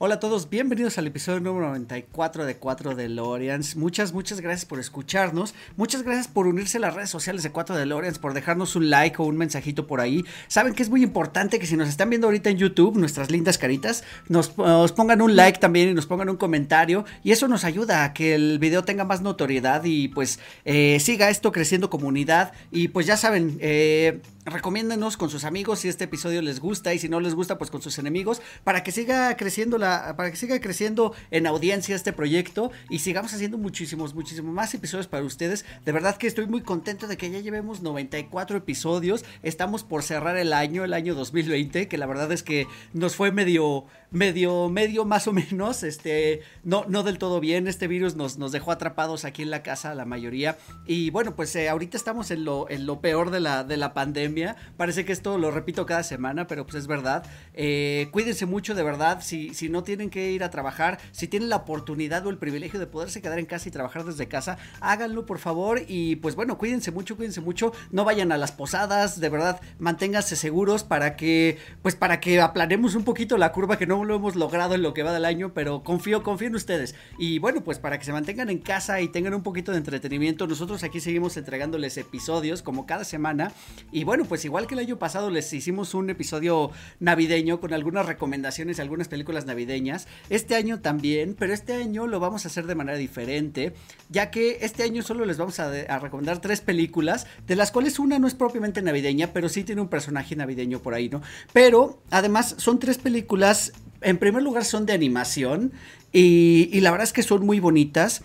Hola a todos, bienvenidos al episodio número 94 de 4 DeLoreans. Muchas, muchas gracias por escucharnos. Muchas gracias por unirse a las redes sociales de 4 DeLoreans, por dejarnos un like o un mensajito por ahí. Saben que es muy importante que si nos están viendo ahorita en YouTube, nuestras lindas caritas, nos, pongan un like también y nos pongan un comentario. Y eso nos ayuda a que el video tenga más notoriedad y pues eh, siga esto creciendo comunidad. Y pues ya saben, eh recomiéndenos con sus amigos si este episodio les gusta y si no les gusta pues con sus enemigos para que siga creciendo la para que siga creciendo en audiencia este proyecto y sigamos haciendo muchísimos muchísimos más episodios para ustedes. De verdad que estoy muy contento de que ya llevemos 94 episodios. Estamos por cerrar el año, el año 2020, que la verdad es que nos fue medio medio, medio más o menos, este, no, no del todo bien, este virus nos, nos dejó atrapados aquí en la casa la mayoría y bueno, pues eh, ahorita estamos en lo, en lo peor de la, de la pandemia, parece que esto lo repito cada semana, pero pues es verdad, eh, cuídense mucho de verdad, si, si no tienen que ir a trabajar, si tienen la oportunidad o el privilegio de poderse quedar en casa y trabajar desde casa, háganlo por favor. Y pues bueno, cuídense mucho, cuídense mucho, no vayan a las posadas, de verdad, manténganse seguros para que, pues para que aplanemos un poquito la curva que no lo hemos logrado en lo que va del año, pero confío, confío en ustedes. Y bueno, pues para que se mantengan en casa y tengan un poquito de entretenimiento, nosotros aquí seguimos entregándoles episodios como cada semana. Y bueno, pues igual que el año pasado les hicimos un episodio navideño con algunas recomendaciones, algunas películas navideñas. Este año también, pero este año lo vamos a hacer de manera diferente, ya que este año solo les vamos a, a recomendar tres películas, de las cuales una no es propiamente navideña, pero sí tiene un personaje navideño por ahí, ¿no? Pero además son tres películas en primer lugar son de animación y, y, la verdad es que son muy bonitas.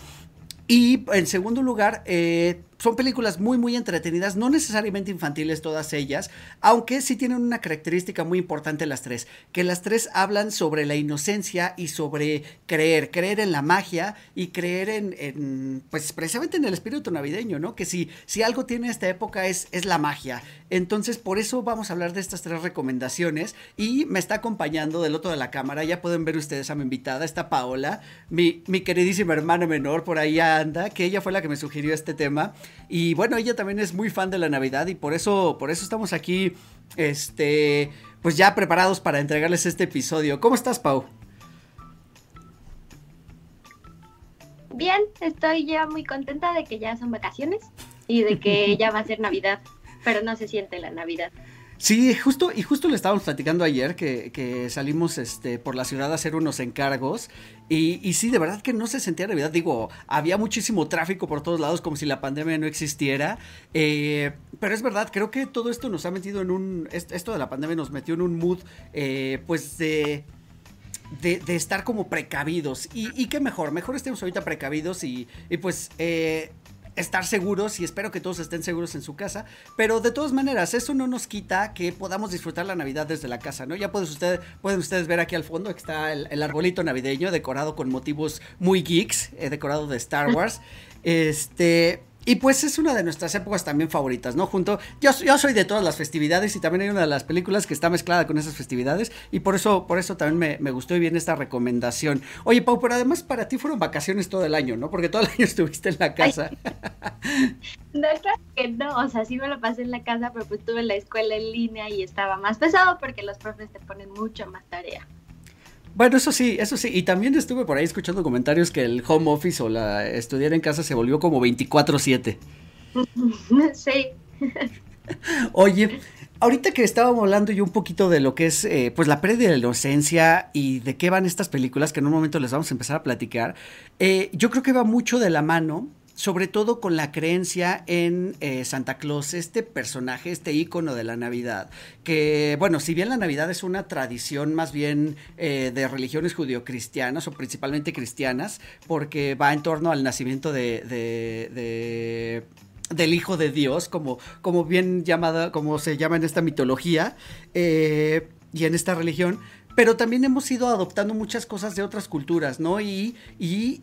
Y en segundo lugar, eh, son películas muy, muy entretenidas, no necesariamente infantiles todas ellas, aunque sí tienen una característica muy importante las tres, que las tres hablan sobre la inocencia y sobre creer, creer en la magia y creer en, pues precisamente en el espíritu navideño, ¿no? Que si, si algo tiene esta época es, es la magia. Entonces, por eso vamos a hablar de estas tres recomendaciones y me está acompañando del otro de la cámara, ya pueden ver ustedes a mi invitada, está Paola, mi, mi queridísima hermana menor, por ahí anda, que ella fue la que me sugirió este tema. Y bueno, ella también es muy fan de la Navidad y por eso, por eso estamos aquí, este, pues ya preparados para entregarles este episodio. ¿Cómo estás, Pau? Bien, estoy ya muy contenta de que ya son vacaciones y de que ya va a ser Navidad, pero no se siente la Navidad. Sí, justo, y justo le estábamos platicando ayer que, que, salimos este, por la ciudad a hacer unos encargos. Y, y, sí, de verdad que no se sentía Navidad. Digo, había muchísimo tráfico por todos lados, como si la pandemia no existiera. Eh, pero es verdad, creo que todo esto nos ha metido en un. Esto de la pandemia nos metió en un mood, eh, pues de. De, estar como precavidos. Y, y, qué mejor, mejor estemos ahorita precavidos y, y pues eh, estar seguros y espero que todos estén seguros en su casa. Pero de todas maneras, eso no nos quita que podamos disfrutar la Navidad desde la casa, ¿no? Ya pueden ustedes, pueden ustedes ver aquí al fondo que está el, el arbolito navideño decorado con motivos muy geeks, eh, decorado de Star Wars. este. Y pues es una de nuestras épocas también favoritas, ¿no? Junto, yo, yo, soy de todas las festividades y también hay una de las películas que está mezclada con esas festividades y por eso, por eso también me, me gustó y bien esta recomendación. Oye, Pau, pero además para ti fueron vacaciones todo el año, ¿no? Porque todo el año estuviste en la casa. no, claro que no, o sea, sí me lo pasé en la casa, pero pues estuve en la escuela en línea y estaba más pesado porque los profes te ponen mucho más tarea. Bueno, eso sí, eso sí. Y también estuve por ahí escuchando comentarios que el home office o la estudiar en casa se volvió como 24/7. Sí. Oye, ahorita que estábamos hablando yo un poquito de lo que es eh, pues la pérdida de la inocencia y de qué van estas películas que en un momento les vamos a empezar a platicar, eh, yo creo que va mucho de la mano sobre todo con la creencia en eh, Santa Claus, este personaje, este ícono de la Navidad, que, bueno, si bien la Navidad es una tradición más bien eh, de religiones judio-cristianas o principalmente cristianas, porque va en torno al nacimiento de, de, de del Hijo de Dios, como, como bien llamada, como se llama en esta mitología eh, y en esta religión, pero también hemos ido adoptando muchas cosas de otras culturas, ¿no? Y, y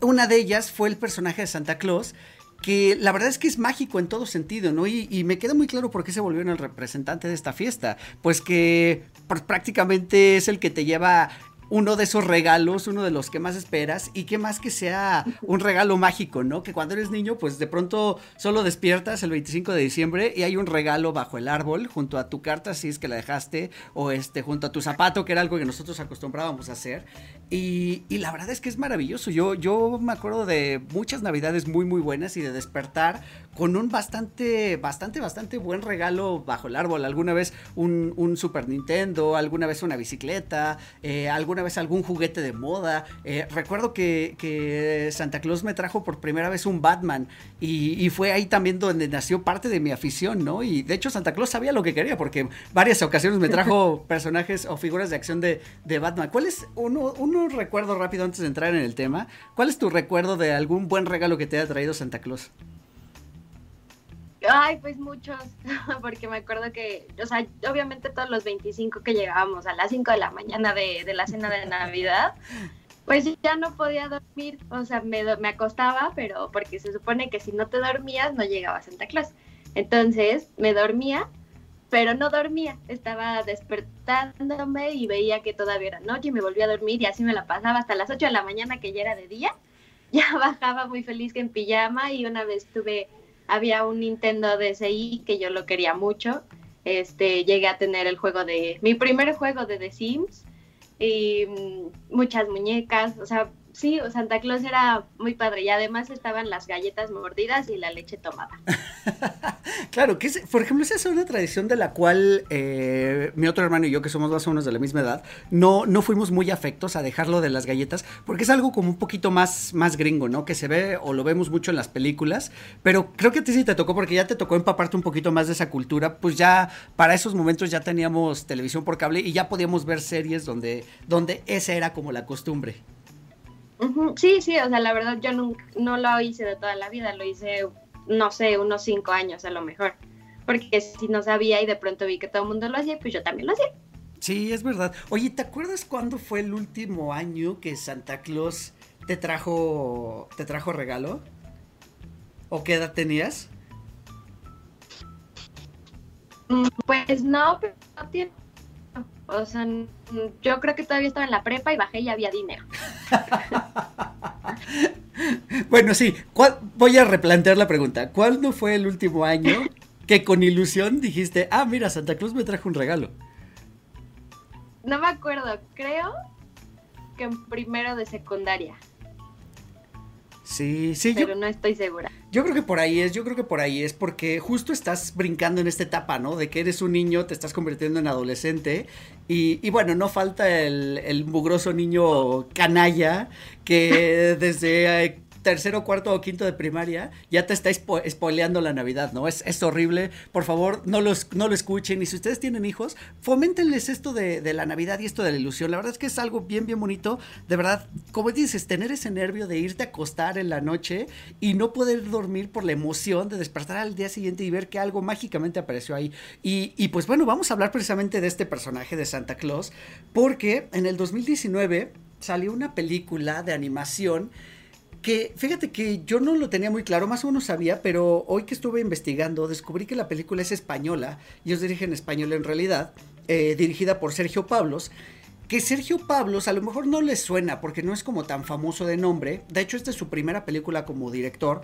una de ellas fue el personaje de Santa Claus, que la verdad es que es mágico en todo sentido, ¿no? Y, me queda muy claro por qué se volvió en el representante de esta fiesta. Pues que prácticamente es el que te lleva uno de esos regalos, uno de los que más esperas y que más que sea un regalo mágico, ¿no? Que cuando eres niño, pues de pronto solo despiertas el 25 de diciembre y hay un regalo bajo el árbol junto a tu carta, si es que la dejaste, o este, junto a tu zapato, que era algo que nosotros acostumbrábamos a hacer. Y, la verdad es que es maravilloso. Yo, yo me acuerdo de muchas navidades muy, muy buenas y de despertar con un bastante, bastante, bastante buen regalo bajo el árbol. Alguna vez un, un Super Nintendo, alguna vez una bicicleta, eh, alguna una vez algún juguete de moda. Eh, recuerdo que, Santa Claus me trajo por primera vez un Batman y, fue ahí también donde nació parte de mi afición, ¿no? Y de hecho Santa Claus sabía lo que quería porque varias ocasiones me trajo personajes o figuras de acción de, de Batman. ¿Cuál es uno, uno recuerdo rápido antes de entrar en el tema? ¿Cuál es tu recuerdo de algún buen regalo que te haya traído Santa Claus? Ay, pues muchos, porque me acuerdo que, o sea, obviamente todos los 25 que llegábamos a las 5 de la mañana de, la cena de Navidad, pues ya no podía dormir, o sea, me, me acostaba, pero porque se supone que si no te dormías no llegaba a Santa Claus. Entonces me dormía, pero no dormía, estaba despertándome y veía que todavía era noche y me volvía a dormir y así me la pasaba hasta las 8 de la mañana que ya era de día. Ya bajaba muy feliz en pijama y una vez tuve había un Nintendo DSi que yo lo quería mucho. Este, llegué a tener el juego de, mi primer juego de The Sims y mm, muchas muñecas, o sea, sí, Santa Claus era muy padre y además estaban las galletas mordidas y la leche tomada. claro, que es, por ejemplo, esa es una tradición de la cual eh, mi otro hermano y yo, que somos más o menos de la misma edad, no, no fuimos muy afectos a dejarlo de las galletas, porque es algo como un poquito más, más gringo, ¿no? Que se ve o lo vemos mucho en las películas, pero creo que a ti sí te tocó, porque ya te tocó empaparte un poquito más de esa cultura, pues ya para esos momentos ya teníamos televisión por cable y ya podíamos ver series donde, donde esa era como la costumbre. Sí, sí, o sea, la verdad yo no, no lo hice de toda la vida, lo hice, no sé, unos cinco años a lo mejor. Porque si no sabía y de pronto vi que todo el mundo lo hacía, pues yo también lo hacía. Sí, es verdad. Oye, ¿te acuerdas cuándo fue el último año que Santa Claus te trajo, te trajo regalo? ¿O qué edad tenías? Mm, pues no, pero no tiene o sea, yo creo que todavía estaba en la prepa y bajé y había dinero. bueno, sí, voy a replantear la pregunta. ¿Cuándo fue el último año que con ilusión dijiste, ah, mira, Santa Cruz me trajo un regalo? No me acuerdo, creo que en primero de secundaria. Sí, sí. Pero no estoy segura. Yo creo que por ahí es, yo creo que por ahí es, porque justo estás brincando en esta etapa, ¿no? De que eres un niño, te estás convirtiendo en adolescente, y, y bueno, no falta el, el mugroso niño canalla que desde tercero, cuarto o quinto de primaria, ya te está spoileando la Navidad, ¿no? Es, es horrible. Por favor, no, los, no lo escuchen. Y si ustedes tienen hijos, foméntenles esto de, de, la Navidad y esto de la ilusión. La verdad es que es algo bien, bien bonito. De verdad, como dices, tener ese nervio de irte a acostar en la noche y no poder dormir por la emoción de despertar al día siguiente y ver que algo mágicamente apareció ahí. Y, y pues bueno, vamos a hablar precisamente de este personaje de Santa Claus, porque en el 2019 salió una película de animación que fíjate que yo no lo tenía muy claro, más o menos sabía, pero hoy que estuve investigando descubrí que la película es española, y ellos dirigen español en realidad, eh, dirigida por Sergio Pablos, que Sergio Pablos a lo mejor no les suena porque no es como tan famoso de nombre, de hecho esta es su primera película como director,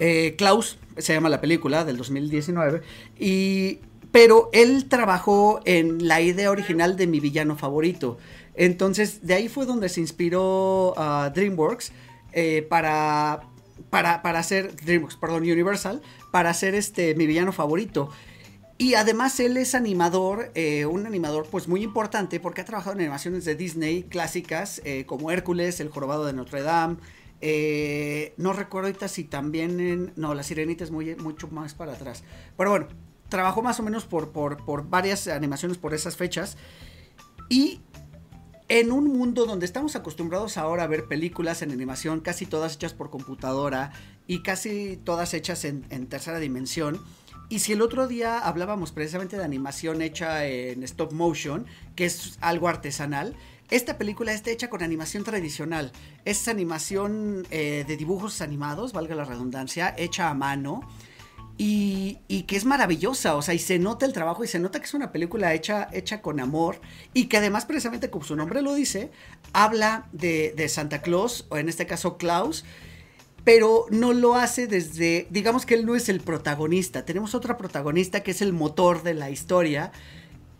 eh, Klaus se llama la película del 2019, y, pero él trabajó en la idea original de mi villano favorito. Entonces, de ahí fue donde se inspiró a DreamWorks eh, para, para, hacer, DreamWorks, perdón, Universal, para hacer este, mi villano favorito. Y además él es animador, eh, un animador pues muy importante porque ha trabajado en animaciones de Disney clásicas eh, como Hércules, El Jorobado de Notre Dame. no recuerdo ahorita si también en... No, La Sirenita es muy, mucho más para atrás. Pero bueno, trabajó más o menos por, por, por varias animaciones por esas fechas. Y en un mundo donde estamos acostumbrados ahora a ver películas en animación, casi todas hechas por computadora y casi todas hechas en, tercera dimensión, y si el otro día hablábamos precisamente de animación hecha en stop motion, que es algo artesanal, esta película está hecha con animación tradicional. Es animación eh, de dibujos animados, valga la redundancia, hecha a mano. Y, que es maravillosa, o sea, y se nota el trabajo y se nota que es una película hecha, hecha con amor y que además precisamente como su nombre lo dice, habla de, Santa Claus, o en este caso Klaus, pero no lo hace desde, digamos que él no es el protagonista, tenemos otra protagonista que es el motor de la historia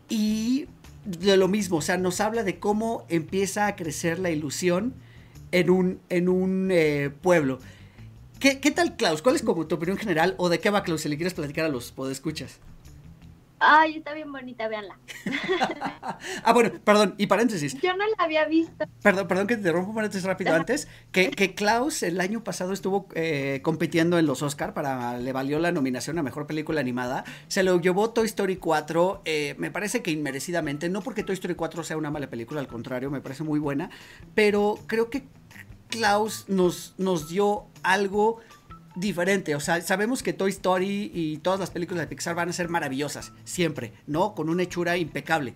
y de lo mismo, o sea, nos habla de cómo empieza a crecer la ilusión en un, en un eh, pueblo. ¿Qué, ¿Qué, tal, Klaus? ¿Cuál es como tu opinión general o de qué va, Klaus, si le quieres platicar a los podescuchas? Ay, está bien bonita, véanla. ah, bueno, perdón, y paréntesis. Yo no la había visto. Perdón, perdón que te rompo un paréntesis rápido antes. Que, que Klaus el año pasado estuvo eh, compitiendo en los Oscar para, le valió la nominación a Mejor Película Animada. Se lo llevó Toy Story 4, eh, me parece que inmerecidamente, no porque Toy Story 4 sea una mala película, al contrario, me parece muy buena, pero creo que Klaus nos, nos dio algo diferente. O sea, sabemos que Toy Story y todas las películas de Pixar van a ser maravillosas, siempre, ¿no? Con una hechura impecable.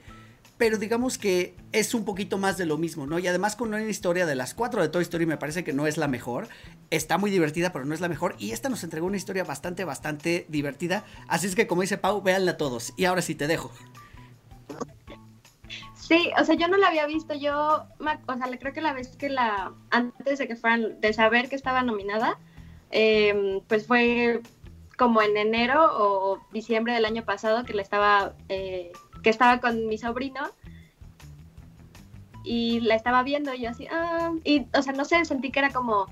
Pero digamos que es un poquito más de lo mismo, ¿no? Y además con una historia de las cuatro de Toy Story me parece que no es la mejor. Está muy divertida, pero no es la mejor. Y esta nos entregó una historia bastante, bastante divertida. Así es que como dice Pau, véanla todos. Y ahora sí te dejo. Sí, o sea, yo no la había visto, yo, o sea, creo que la vez que la, antes de que fueran, de saber que estaba nominada, Em, pues fue como en enero o diciembre del año pasado que le estaba, eh, que estaba con mi sobrino y la estaba viendo y yo así, ah", y o sea, no sé, sentí que era como,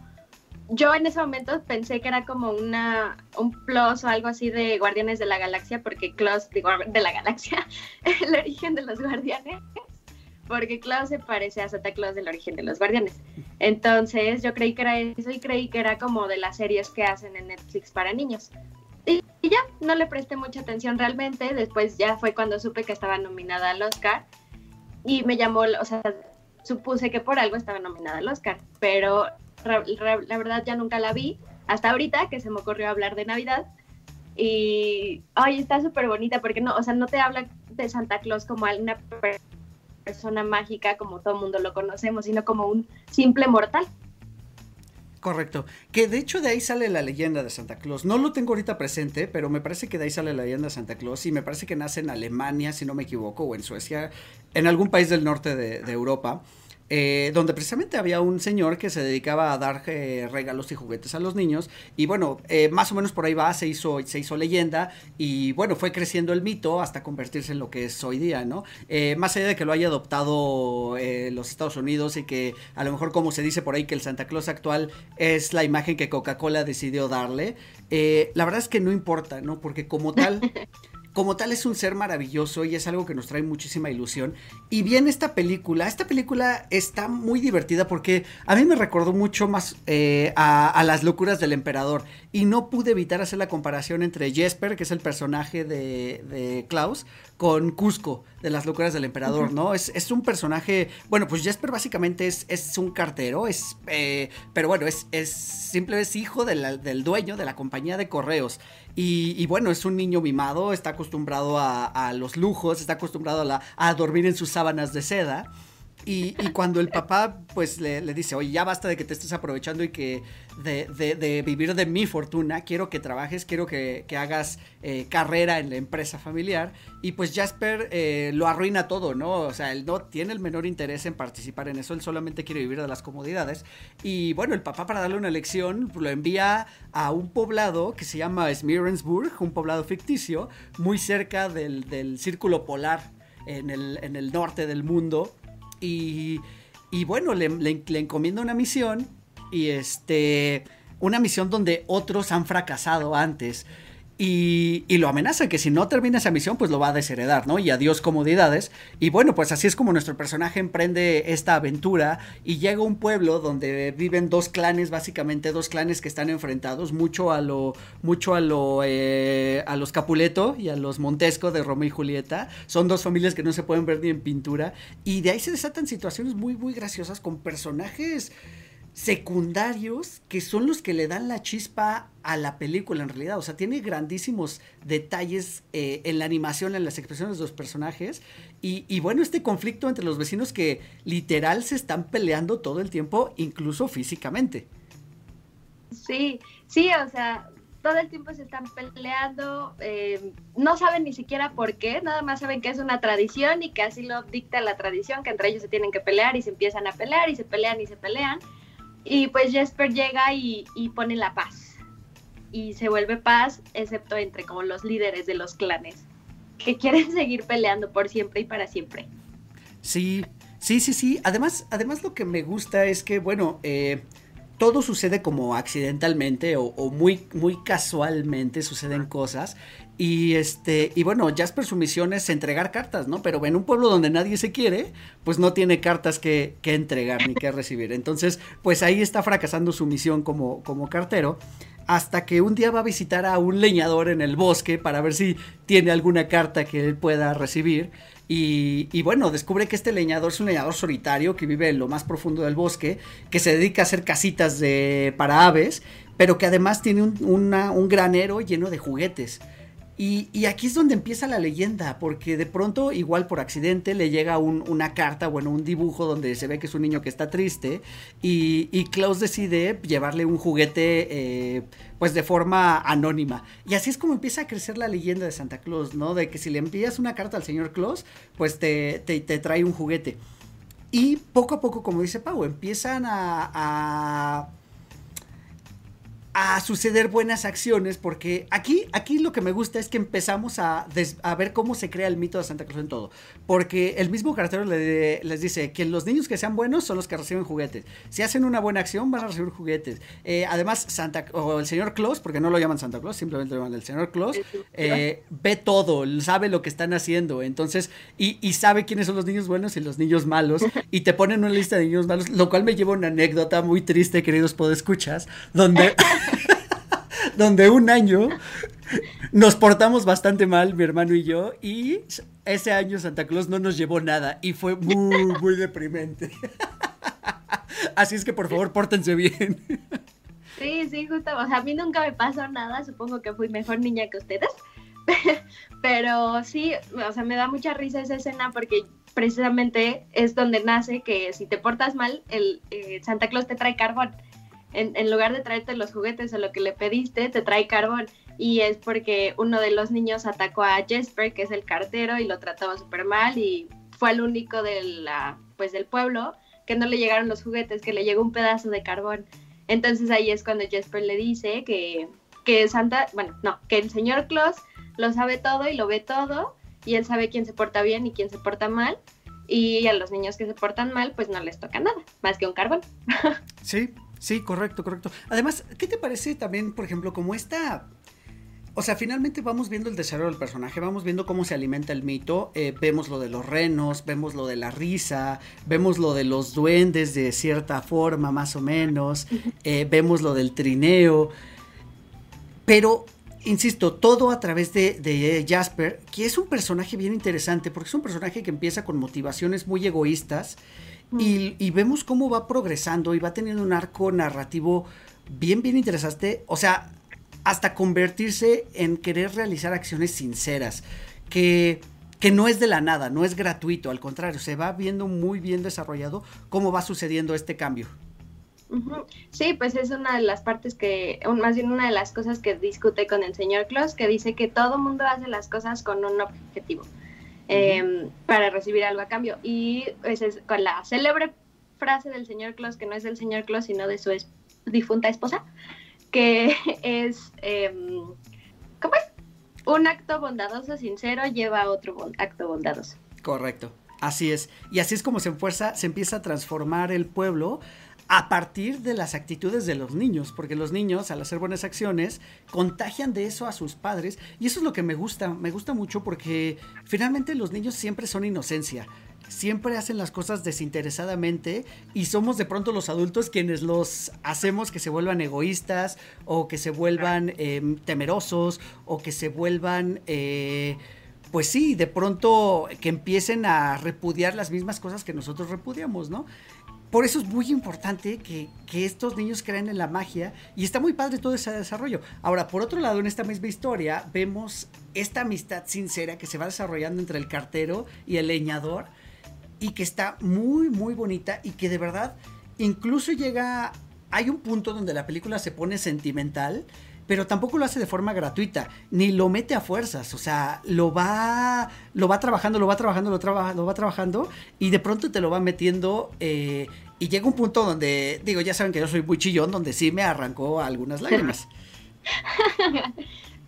yo en ese momento pensé que era como una, un plus o algo así de Guardianes de la Galaxia, porque Klaus, digo, de la Galaxia, el origen de los Guardianes, porque Klaus se parece a Santa Claus del origen de los Guardianes. Entonces yo creí que era eso y creí que era como de las series que hacen en Netflix para niños. Y, ya, no le presté mucha atención realmente. Después ya fue cuando supe que estaba nominada al Oscar y me llamó, o sea, supuse que por algo estaba nominada al Oscar, pero la verdad ya nunca la vi hasta ahorita que se me ocurrió hablar de Navidad. Y, ay, está súper bonita porque no, o sea, no te habla de Santa Claus como alguna persona mágica como todo mundo lo conocemos, sino como un simple mortal. Correcto. Que de hecho de ahí sale la leyenda de Santa Claus. No lo tengo ahorita presente, pero me parece que de ahí sale la leyenda de Santa Claus y me parece que nace en Alemania, si no me equivoco, o en Suecia, en algún país del norte de, de Europa. Eh, donde precisamente había un señor que se dedicaba a dar eh, regalos y juguetes a los niños y bueno, eh, más o menos por ahí va, se hizo, se hizo leyenda y bueno, fue creciendo el mito hasta convertirse en lo que es hoy día, ¿no? más allá de que lo haya adoptado los Estados Unidos y que a lo mejor como se dice por ahí que el Santa Claus actual es la imagen que Coca-Cola decidió darle, la verdad es que no importa, ¿no? Porque como tal... como tal es un ser maravilloso y es algo que nos trae muchísima ilusión. Y bien esta película, esta película está muy divertida porque a mí me recordó mucho más eh, a, las locuras del emperador y no pude evitar hacer la comparación entre Jesper, que es el personaje de, de Klaus, con Cusco de las locuras del emperador, ¿no? Es, es, un personaje, bueno, pues Jesper básicamente es, es un cartero, es, eh, pero bueno, es, es simplemente hijo del dueño de la compañía de correos. Y, bueno, es un niño mimado, está acostumbrado a, los lujos, está acostumbrado a, a dormir en sus sábanas de seda. Y, cuando el papá pues le, dice, oye, ya basta de que te estés aprovechando y que de, vivir de mi fortuna, quiero que trabajes, quiero que, hagas eh, carrera en la empresa familiar. Y pues Jasper eh, lo arruina todo, ¿no? O sea, él no tiene el menor interés en participar en eso, él solamente quiere vivir de las comodidades. Y bueno, el papá para darle una lección lo envía a un poblado que se llama Smirensburg, un poblado ficticio, muy cerca del, círculo polar en el norte del mundo y, bueno, le, le, encomienda una misión y este, una misión donde otros han fracasado antes. Y, lo amenaza que si no termina esa misión, pues lo va a desheredar, ¿no? Y adiós comodidades. Y bueno, pues así es como nuestro personaje emprende esta aventura y llega a un pueblo donde viven dos clanes, básicamente dos clanes que están enfrentados, mucho a lo, mucho a lo, eh, a los Capuleto y a los Montesco de Romeo y Julieta. Son dos familias que no se pueden ver ni en pintura. Y de ahí se desatan situaciones muy, muy graciosas con personajes secundarios que son los que le dan la chispa a la película en realidad. O sea, tiene grandísimos detalles eh, en la animación, en las expresiones de los personajes. Y, y, bueno, este conflicto entre los vecinos que literal se están peleando todo el tiempo, incluso físicamente. Sí, sí, o sea, todo el tiempo se están peleando, eh, no saben ni siquiera por qué, nada más saben que es una tradición y que así lo dicta la tradición, que entre ellos se tienen que pelear y se empiezan a pelear y se pelean y se pelean. Y pues Jesper llega y, y pone la paz. Y se vuelve paz, excepto entre como los líderes de los clanes, que quieren seguir peleando por siempre y para siempre. Sí, sí, sí, sí. Además, además lo que me gusta es que, bueno, eh, todo sucede como accidentalmente o, muy, muy casualmente suceden cosas. Y este, y bueno, Jasper su misión es entregar cartas, ¿no? Pero en un pueblo donde nadie se quiere, pues no tiene cartas que, que entregar ni que recibir. Entonces, pues ahí está fracasando su misión como, como cartero. Hasta que un día va a visitar a un leñador en el bosque para ver si tiene alguna carta que él pueda recibir. Y, bueno, descubre que este leñador es un leñador solitario que vive en lo más profundo del bosque, que se dedica a hacer casitas de, para aves, pero que además tiene un, un granero lleno de juguetes. Y, aquí es donde empieza la leyenda, porque de pronto, igual por accidente, le llega una carta, bueno, un dibujo donde se ve que es un niño que está triste, y, y Klaus decide llevarle un juguete, eh, pues de forma anónima. Y así es como empieza a crecer la leyenda de Santa Claus, ¿no? De que si le envías una carta al señor Claus, pues te, te, trae un juguete. Y poco a poco, como dice Pau, empiezan a a suceder buenas acciones, porque aquí, aquí lo que me gusta es que empezamos a, a ver cómo se crea el mito de Santa Claus en todo. Porque el mismo cartero les dice que los niños que sean buenos son los que reciben juguetes. Si hacen una buena acción, van a recibir juguetes. Eh, además, Santa o el señor Claus, porque no lo llaman Santa Claus, simplemente lo llaman el señor Claus, eh, ve todo, sabe lo que están haciendo. Entonces, y, y sabe quiénes son los niños buenos y los niños malos. Y te ponen una lista de niños malos, lo cual me lleva a una anécdota muy triste, queridos podescuchas, donde. donde un año nos portamos bastante mal, mi hermano y yo, y ese año Santa Claus no nos llevó nada y fue muy, muy deprimente. Así es que por favor, pórtense bien. Sí, sí, justo. O sea, a mí nunca me pasó nada. Supongo que fui mejor niña que ustedes. Pero sí, o sea, me da mucha risa esa escena porque precisamente es donde nace que si te portas mal, el eh, Santa Claus te trae carbón en, lugar de traerte los juguetes o lo que le pediste, te trae carbón. Y es porque uno de los niños atacó a Jesper, que es el cartero, y lo trataba súper mal. Y fue el único de la, pues, del pueblo que no le llegaron los juguetes, que le llegó un pedazo de carbón. Entonces ahí es cuando Jesper le dice que, que Santa, bueno, no, que el señor Claus lo sabe todo y lo ve todo, y él sabe quién se porta bien y quién se porta mal, y a los niños que se portan mal, pues no les toca nada, más que un carbón. Sí, Sí, correcto, correcto. Además, ¿qué te parece también, por ejemplo, como esta... O sea, finalmente vamos viendo el desarrollo del personaje, vamos viendo cómo se alimenta el mito, eh, vemos lo de los renos, vemos lo de la risa, vemos lo de los duendes de cierta forma, más o menos, eh, vemos lo del trineo, pero, insisto, todo a través de, de Jasper, que es un personaje bien interesante, porque es un personaje que empieza con motivaciones muy egoístas, y, vemos cómo va progresando y va teniendo un arco narrativo bien, bien interesante. O sea, hasta convertirse en querer realizar acciones sinceras. Que, que no es de la nada, no es gratuito, al contrario, se va viendo muy bien desarrollado cómo va sucediendo este cambio. Sí, pues es una de las partes que, más bien una de las cosas que discute con el señor Klaus, que dice que todo mundo hace las cosas con un objetivo. Em, para recibir algo a cambio. Y pues, es con la célebre frase del señor Claus, que no es del señor Claus, sino de su difunta esposa, que es, em, ¿cómo es? Un acto bondadoso sincero lleva a otro acto bondadoso. Correcto. Así es. Y así es como se, fuerza, se empieza a transformar el pueblo a partir de las actitudes de los niños, porque los niños al hacer buenas acciones contagian de eso a sus padres y eso es lo que me gusta, me gusta mucho porque finalmente los niños siempre son inocencia, siempre hacen las cosas desinteresadamente y somos de pronto los adultos quienes los hacemos que se vuelvan egoístas o que se vuelvan em, temerosos o que se vuelvan... Eh, pues sí, de pronto que empiecen a repudiar las mismas cosas que nosotros repudiamos, ¿no? Por eso es muy importante que, que, estos niños crean en la magia y está muy padre todo ese desarrollo. Ahora, por otro lado, en esta misma historia vemos esta amistad sincera que se va desarrollando entre el cartero y el leñador y que está muy, muy bonita y que de verdad incluso llega, hay un punto donde la película se pone sentimental pero tampoco lo hace de forma gratuita, ni lo mete a fuerzas, o sea, lo va, lo va trabajando, lo va trabajando, lo, lo va trabajando, y de pronto te lo va metiendo, eh, y llega un punto donde, digo, ya saben que yo soy muy chillón, donde sí me arrancó algunas lágrimas.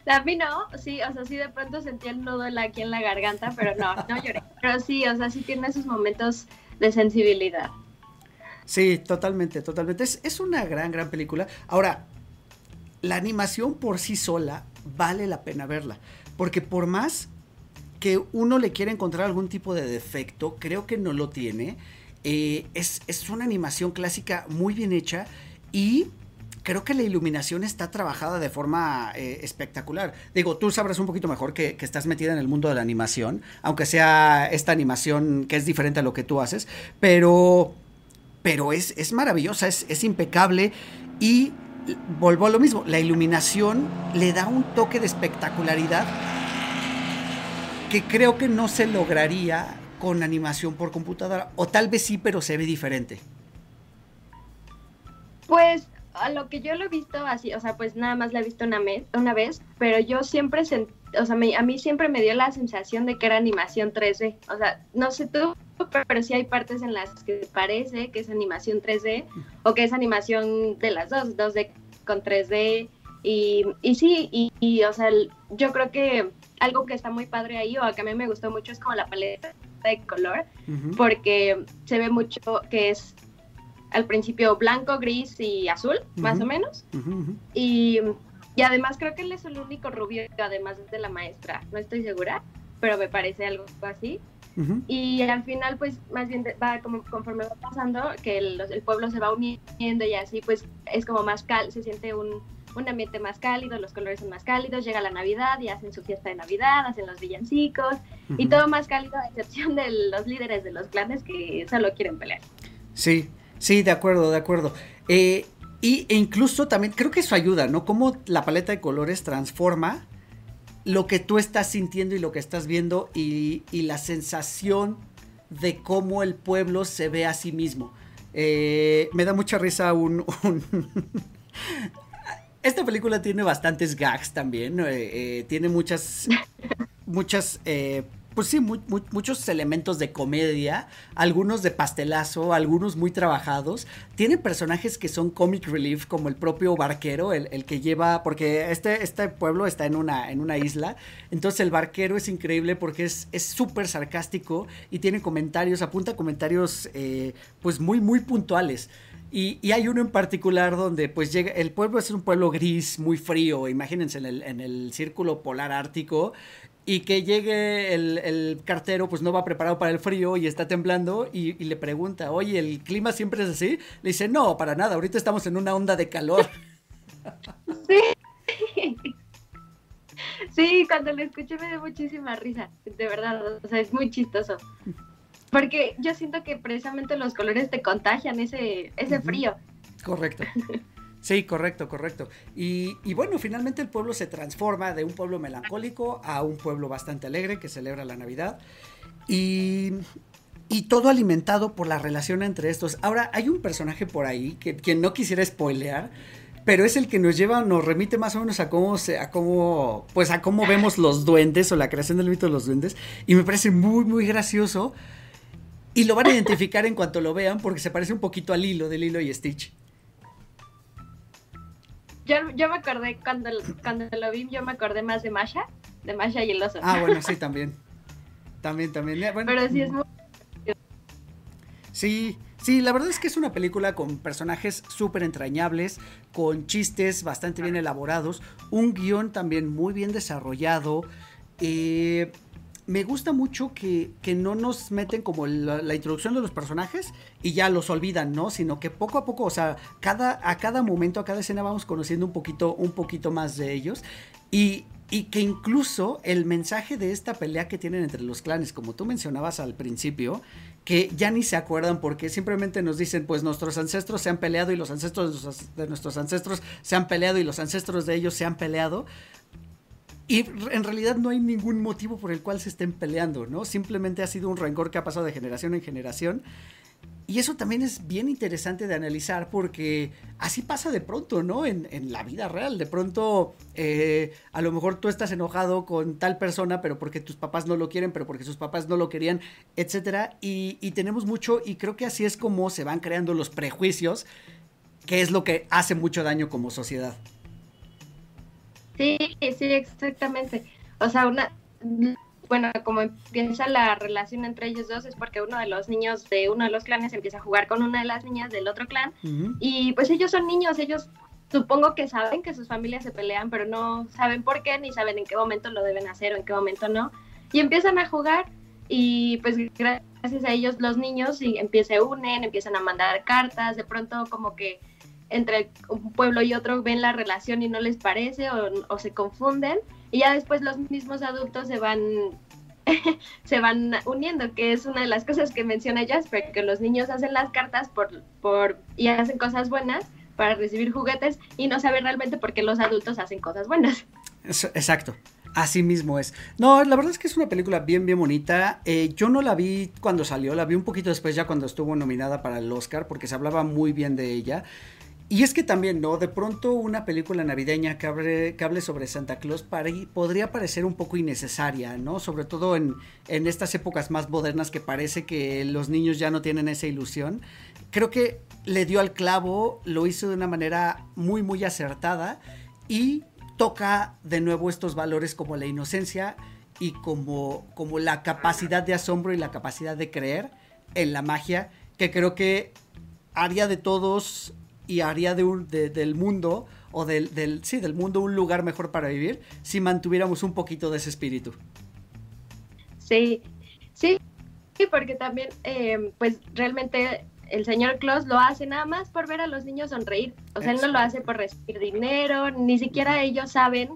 A mí no, sí, o sea, sí de pronto sentí el nudo aquí en la garganta, pero no, no lloré. Pero sí, o sea, sí tiene esos momentos de sensibilidad. Sí, totalmente, totalmente. Es, es una gran, gran película. Ahora, la animación por sí sola vale la pena verla. Porque por más que uno le quiera encontrar algún tipo de defecto, creo que no lo tiene. Eh, es, una animación clásica muy bien hecha y creo que la iluminación está trabajada de forma eh, espectacular. Digo, tú sabrás un poquito mejor que, estás metida en el mundo de la animación, aunque sea esta animación que es diferente a lo que tú haces, pero, pero es, es maravillosa, es, es impecable y vuelvo a lo mismo, la iluminación le da un toque de espectacularidad que creo que no se lograría con animación por computadora, o tal vez sí, pero se ve diferente. Pues a lo que yo lo he visto así, o sea, pues nada más la he visto una, una vez, pero yo siempre, o sea, a mí siempre me dio la sensación de que era animación 3D. O sea, no sé tú, pero sí hay partes en las que parece que es animación 3D o que es animación de las dos, 2D con 3D. Y, y sí, y, o sea, yo creo que algo que está muy padre ahí o que a mí me gustó mucho es como la paleta de color, porque se ve mucho que es al principio blanco, gris y azul, más o menos. Y, y, además creo que él es el único rubio, además de la maestra, no estoy segura, pero me parece algo así. Y al final, pues más bien va como conforme va pasando, que el, el, pueblo se va uniendo y así, pues es como más cal, se siente un, un ambiente más cálido, los colores son más cálidos, llega la Navidad y hacen su fiesta de Navidad, hacen los villancicos y todo más cálido a excepción de los líderes de los clanes que solo quieren pelear. Sí, sí, de acuerdo, de acuerdo. Eh, y, e incluso también creo que eso ayuda, ¿no? Cómo la paleta de colores transforma lo que tú estás sintiendo y lo que estás viendo y, la sensación de cómo el pueblo se ve a sí mismo. Eh, me da mucha risa un... Esta película tiene bastantes gags también, eh, eh, tiene muchas, muchas pues sí, muchos elementos de comedia, algunos de pastelazo, algunos muy trabajados. Tiene personajes que son comic relief, como el propio barquero, el, que lleva, porque este, este pueblo está en una, en una isla, entonces el barquero es increíble porque es súper sarcástico y tiene comentarios, apunta comentarios eh, pues muy, muy puntuales. Y, y, hay uno en particular donde pues llega, el pueblo es un pueblo gris, muy frío, imagínense en el, en el círculo polar ártico, y que llegue el, cartero, pues no va preparado para el frío y está temblando y, le pregunta, oye, ¿el clima siempre es así? Le dice, no, para nada, ahorita estamos en una onda de calor. Sí. Sí, cuando lo escuché me dio muchísima risa, de verdad, o sea, es muy chistoso. Porque yo siento que precisamente los colores te contagian ese, ese frío. Correcto. Sí, correcto, correcto. Y, bueno, finalmente el pueblo se transforma de un pueblo melancólico a un pueblo bastante alegre que celebra la Navidad. Y, todo alimentado por la relación entre estos. Ahora, hay un personaje por ahí que, que no quisiera spoilear, pero es el que nos lleva, nos remite más o menos a cómo se, a cómo, pues a cómo vemos los duendes o la creación del mito de los duendes. Y me parece muy, muy gracioso. Y lo van a identificar en cuanto lo vean porque se parece un poquito al hilo de Lilo y Stitch. Yo, yo me acordé, cuando, cuando lo vi, yo me acordé más de Masha, de Masha y el oso. Ah, bueno, sí, también. También, también. Eh, Pero sí es muy... Sí, sí, la verdad es que es una película con personajes súper entrañables, con chistes bastante bien elaborados, un guion también muy bien desarrollado. Eh, me gusta mucho que, no nos meten como la, introducción de los personajes y ya los olvidan, ¿no? Sino que poco a poco, o sea, cada, a cada momento, a cada escena vamos conociendo un poquito, un poquito más de ellos. Y y que incluso el mensaje de esta pelea que tienen entre los clanes, como tú mencionabas al principio, que ya ni se acuerdan porque simplemente nos dicen, pues nuestros ancestros se han peleado y los ancestros de nuestros ancestros se han peleado y los ancestros de ellos se han peleado. Y en realidad no hay ningún motivo por el cual se estén peleando, ¿no? Simplemente ha sido un rencor que ha pasado de generación en generación y eso también es bien interesante de analizar porque así pasa de pronto, ¿no? En, la vida real. De pronto, eh, a lo mejor tú estás enojado con tal persona, pero porque tus papás no lo quieren, pero porque sus papás no lo querían, etcétera. Y, y tenemos mucho, y creo que así es como se van creando los prejuicios, que es lo que hace mucho daño como sociedad. Sí, sí, exactamente. O sea, una bueno, como empieza la relación entre ellos dos es porque uno de los niños de uno de los clanes empieza a jugar con una de las niñas del otro clan y pues ellos son niños, ellos supongo que saben que sus familias se pelean, pero no saben por qué ni saben en qué momento lo deben hacer o en qué momento no. Y empiezan a jugar y pues gracias a ellos los niños y se unen, empiezan a mandar cartas, de pronto como que entre un pueblo y otro ven la relación y no les parece o, se confunden y ya después los mismos adultos se van se van uniendo, que es una de las cosas que menciona Jasper, que los niños hacen las cartas por, por y hacen cosas buenas para recibir juguetes y no saben realmente por qué los adultos hacen cosas buenas. Exacto. Así mismo es. No, la verdad es que es una película bien, bien bonita. Eh, yo no la vi cuando salió, la vi un poquito después ya cuando estuvo nominada para el Oscar, porque se hablaba muy bien de ella. Y es que también, ¿no? De pronto una película navideña que hable, sobre Santa Claus podría parecer un poco innecesaria, ¿no? Sobre todo en, en, estas épocas más modernas que parece que los niños ya no tienen esa ilusión. Creo que le dio al clavo, lo hizo de una manera muy, muy acertada y toca de nuevo estos valores como la inocencia y como, como la capacidad de asombro y la capacidad de creer en la magia que creo que haría de todos y haría de un, del mundo o del, del, sí, del mundo un lugar mejor para vivir si mantuviéramos un poquito de ese espíritu. Sí, sí, porque también, eh, pues realmente el señor Claus lo hace nada más por ver a los niños sonreír. O sea, él no lo hace por recibir dinero, ni siquiera ellos saben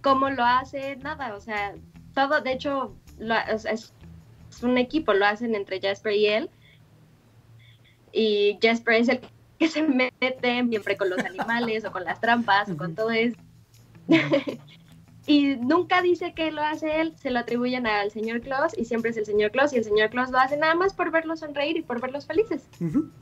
cómo lo hace, nada. O sea, todo, de hecho, es, es, un equipo, lo hacen entre Jasper y él. Y Jasper es el que se meten siempre con los animales o con las trampas o con todo eso. y nunca dice que lo hace él, se lo atribuyen al señor Claus y siempre es el señor Claus y el señor Claus lo hace nada más por verlos sonreír y por verlos felices.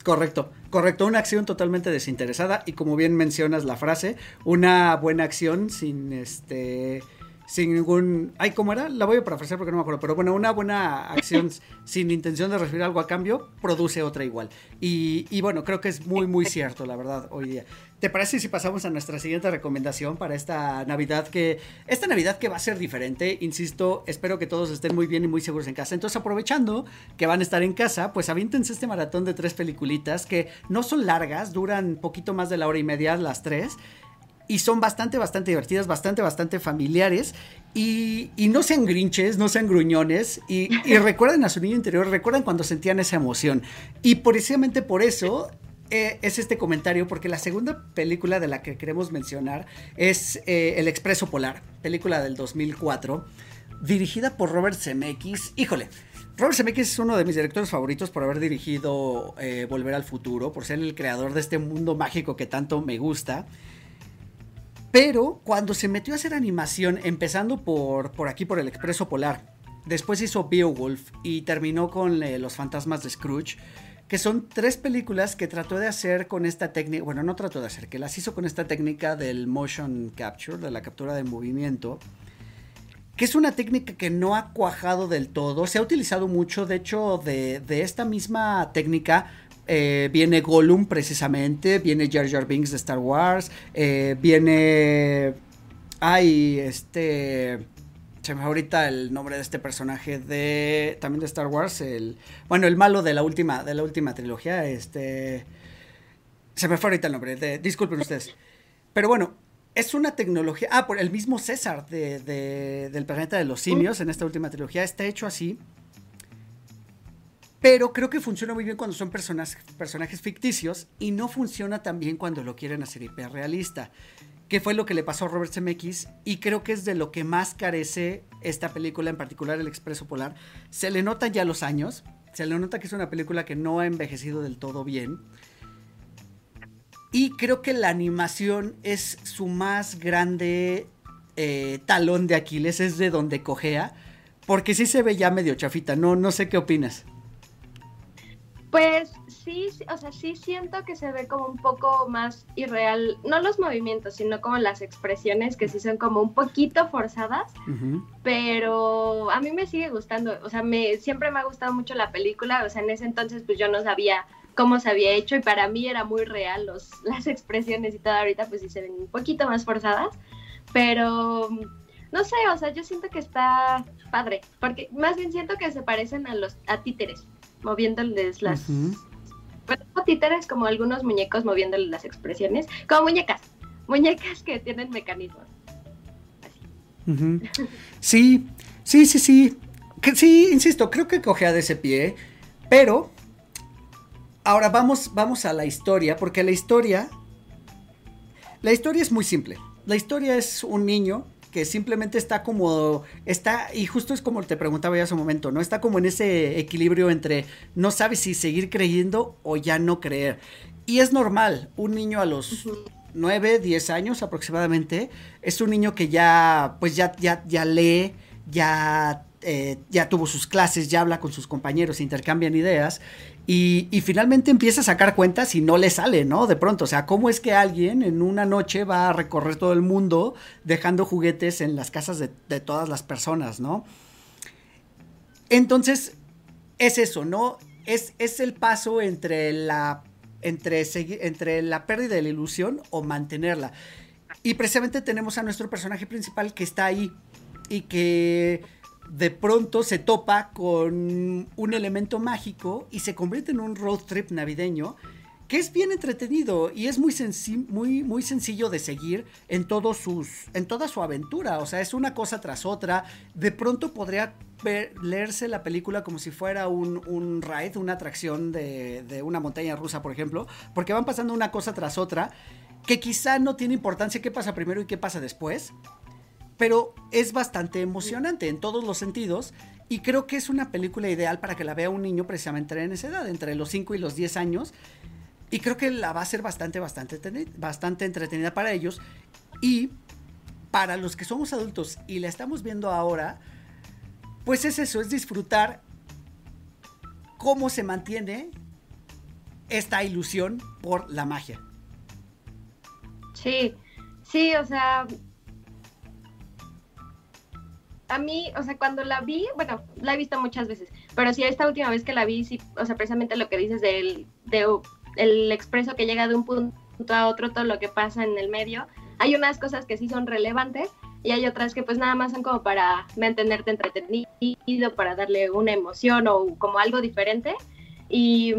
Correcto, correcto, una acción totalmente desinteresada y como bien mencionas la frase, una buena acción sin este sin ningún... Ay, ¿cómo era? La voy a parafrasear porque no me acuerdo, pero bueno, una buena acción sin intención de recibir algo a cambio produce otra igual. Y, y, bueno, creo que es muy, muy cierto, la verdad, hoy día. ¿Te parece si pasamos a nuestra siguiente recomendación para esta Navidad que... Esta Navidad que va a ser diferente, insisto, espero que todos estén muy bien y muy seguros en casa. Entonces, aprovechando que van a estar en casa, pues avíntense este maratón de tres peliculitas que no son largas, duran poquito más de la hora y media las tres y son bastante, bastante divertidas, bastante, bastante familiares. Y, no sean grinches, no sean gruñones. Y, recuerden a su niño interior, recuerden cuando sentían esa emoción. Y precisamente por eso eh, es este comentario, porque la segunda película de la que queremos mencionar es eh, El Expreso Polar, película del 2004, dirigida por Robert Zemeckis. Híjole. Robert Zemeckis es uno de mis directores favoritos por haber dirigido eh, Volver al Futuro, por ser el creador de este mundo mágico que tanto me gusta. Pero cuando se metió a hacer animación, empezando por, por aquí, por el Expreso Polar, después hizo Beowulf y terminó con eh, Los Fantasmas de Scrooge, que son tres películas que trató de hacer con esta técnica, bueno, no trató de hacer, que las hizo con esta técnica del motion capture, de la captura de movimiento, que es una técnica que no ha cuajado del todo, se ha utilizado mucho, de hecho, de, de esta misma técnica eh, viene Gollum precisamente, viene Jar Jar Binks de Star Wars, eh, viene... Ay, este... Se me ahorita el nombre de este personaje de... También de Star Wars, el... Bueno, el malo de la última, de la última trilogía, este... Se me fue ahorita el nombre, de, disculpen ustedes. Pero bueno, es una tecnología. Ah, por el mismo César de, del planeta de los simios en esta última trilogía está hecho así. Pero creo que funciona muy bien cuando son personajes, ficticios y no funciona tan bien cuando lo quieren hacer hiperrealista. que fue lo que le pasó a Robert Zemeckis y creo que es de lo que más carece esta película, en particular El Expreso Polar. Se le notan ya los años, se le nota que es una película que no ha envejecido del todo bien. Y creo que la animación es su más grande eh, talón de Aquiles, es de donde cojea, porque sí se ve ya medio chafita, no, no sé qué opinas. Pues sí, o sea, sí siento que se ve como un poco más irreal, no los movimientos, sino como las expresiones que sí son como un poquito forzadas, pero a mí me sigue gustando, o sea, me, siempre me ha gustado mucho la película, o sea, en ese entonces pues yo no sabía cómo se había hecho y para mí era muy real los, las expresiones y todo, ahorita pues sí se ven un poquito más forzadas, pero no sé, o sea, yo siento que está padre, porque más bien siento que se parecen a los a títeres moviéndoles las... títeres como algunos muñecos moviéndoles las expresiones, como muñecas, muñecas que tienen mecanismos. Sí, sí, sí, sí. Que, sí, insisto, creo que cogea de ese pie, pero ahora vamos, vamos a la historia, porque la historia, la historia es muy simple. La historia es un niño que simplemente está como, está, y justo es como te preguntaba ya hace un momento, ¿no? Está como en ese equilibrio entre no sabe si seguir creyendo o ya no creer. Y es normal, un niño a los 9, 10 años aproximadamente, es un niño que ya, pues ya, ya, ya lee, ya eh, ya tuvo sus clases, ya habla con sus compañeros, intercambian ideas y, finalmente empieza a sacar cuentas y no le sale, ¿no? De pronto, o sea, ¿cómo es que alguien en una noche va a recorrer todo el mundo dejando juguetes en las casas de, todas las personas, ¿no? Entonces, es eso, ¿no? Es, es el paso entre la, entre, entre la pérdida de la ilusión o mantenerla. Y precisamente tenemos a nuestro personaje principal que está ahí y que de pronto se topa con un elemento mágico y se convierte en un road trip navideño que es bien entretenido y es muy, muy, muy sencillo de seguir en, en toda su aventura. O sea, es una cosa tras otra. De pronto podría leerse la película como si fuera un, un ride, una atracción de, de, una montaña rusa, por ejemplo, porque van pasando una cosa tras otra que quizá no tiene importancia qué pasa primero y qué pasa después, pero es bastante emocionante en todos los sentidos y creo que es una película ideal para que la vea un niño precisamente en esa edad, entre los 5 y los 10 años. Y creo que la va a ser bastante, bastante, bastante entretenida para ellos. Y para los que somos adultos y la estamos viendo ahora, pues es eso, es disfrutar cómo se mantiene esta ilusión por la magia. Sí, sí, o sea, a mí, o sea, cuando la vi, bueno, la he visto muchas veces, pero sí, esta última vez que la vi, sí, o sea, precisamente lo que dices del de, el expreso que llega de un punto a otro, todo lo que pasa en el medio, hay unas cosas que sí son relevantes y hay otras que pues nada más son como para mantenerte entretenido, para darle una emoción o como algo diferente. Y,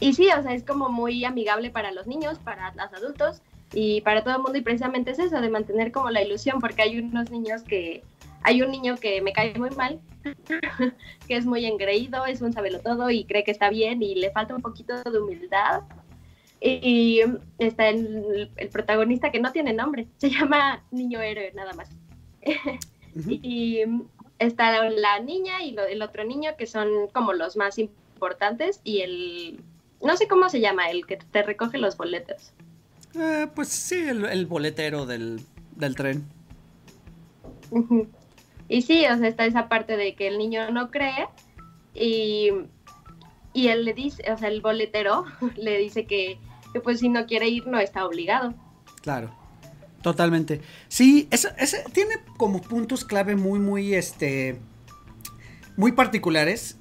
y sí, o sea, es como muy amigable para los niños, para los adultos y para todo el mundo y precisamente es eso, de mantener como la ilusión, porque hay unos niños que hay un niño que me cae muy mal, que es muy engreído, es un todo y cree que está bien y le falta un poquito de humildad. Y, está el, protagonista que no tiene nombre, se llama Niño Héroe nada más. Y está la, niña y el otro niño que son como los más importantes y el, no sé cómo se llama, el que te recoge los boletos. Eh, pues sí, el, boletero del, tren. Y sí, o sea, está esa parte de que el niño no cree y, y él le dice, o sea, el boletero le dice que, pues si no quiere ir no está obligado. Claro, totalmente. Sí, ese, ese tiene como puntos clave muy, muy, este, muy particulares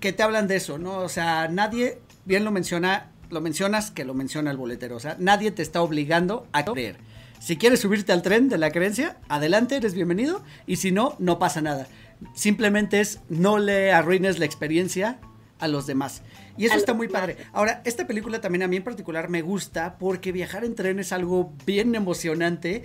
que te hablan de eso, ¿no? O sea, nadie, bien lo menciona, lo mencionas que lo menciona el boletero, o sea, nadie te está obligando a creer. Si quieres subirte al tren de la creencia, adelante, eres bienvenido. Y si no, no pasa nada. Simplemente es no le arruines la experiencia a los demás. Y eso está muy padre. Ahora, esta película también a mí en particular me gusta porque viajar en tren es algo bien emocionante.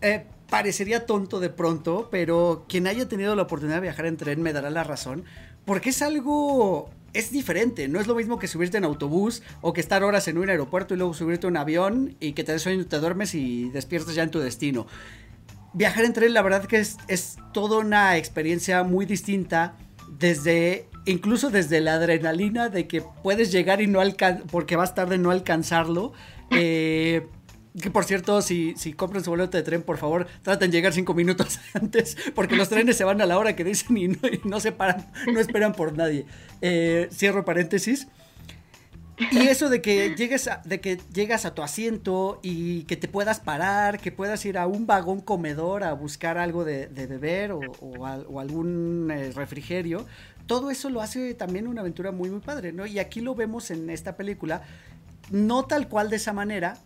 Eh, parecería tonto de pronto, pero quien haya tenido la oportunidad de viajar en tren me dará la razón. Porque es algo es diferente, no es lo mismo que subirte en autobús o que estar horas en un aeropuerto y luego subirte a un avión y que te des sueño, te duermes y despiertas ya en tu destino. Viajar en tren, la verdad que es, es toda una experiencia muy distinta desde, incluso desde la adrenalina de que puedes llegar y no alcanzar, porque vas tarde no alcanzarlo. Eh, que por cierto, si, si compran su boleto de tren, por favor, traten de llegar cinco minutos antes, porque los trenes se van a la hora que dicen y no, se paran, no esperan por nadie. Eh, cierro paréntesis. Y eso de que llegues a, de que llegas a tu asiento y que te puedas parar, que puedas ir a un vagón comedor a buscar algo de, beber o, algún eh, refrigerio, todo eso lo hace también una aventura muy muy padre, ¿no? Y aquí lo vemos en esta película, no tal cual de esa manera,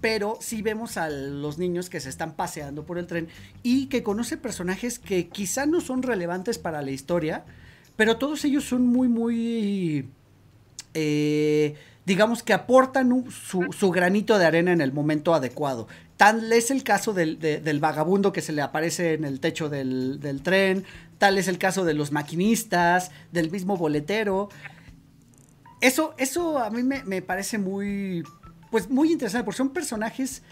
pero sí vemos a los niños que se están paseando por el tren y que conocen personajes que quizá no son relevantes para la historia, pero todos ellos son muy, muy, eh, digamos que aportan su, granito de arena en el momento adecuado. Tal es el caso del, vagabundo que se le aparece en el techo del, tren, tal es el caso de los maquinistas, del mismo boletero. Eso, eso a mí me, me parece muy, pues muy interesante, porque son personajes,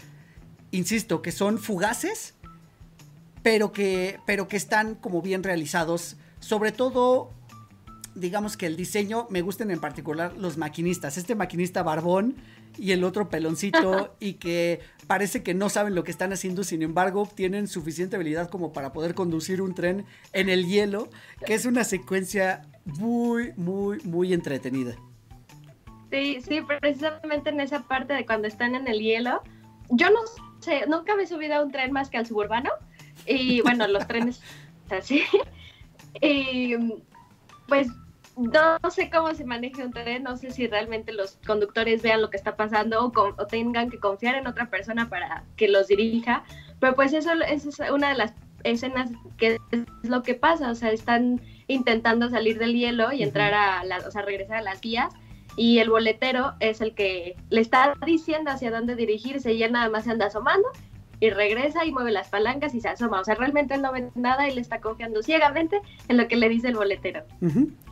insisto, que son fugaces, pero que, pero que están como bien realizados. Sobre todo, digamos que el diseño, me gustan en particular los maquinistas. Este maquinista barbón y el otro peloncito y que parece que no saben lo que están haciendo, sin embargo, tienen suficiente habilidad como para poder conducir un tren en el hielo, que es una secuencia muy, muy, muy entretenida. Sí, sí, precisamente en esa parte de cuando están en el hielo. Yo no sé, nunca me he subido a un tren más que al suburbano. Y bueno, los trenes así. Y pues no sé cómo se maneja un tren, no sé si realmente los conductores vean lo que está pasando o, tengan que confiar en otra persona para que los dirija. Pero pues eso, es una de las escenas que es lo que pasa, o sea, están intentando salir del hielo y entrar a, o sea, regresar a las vías y el boletero es el que le está diciendo hacia dónde dirigirse y él nada más se anda asomando y regresa y mueve las palancas y se asoma. O sea, realmente él no ve nada y le está confiando ciegamente en lo que le dice el boletero.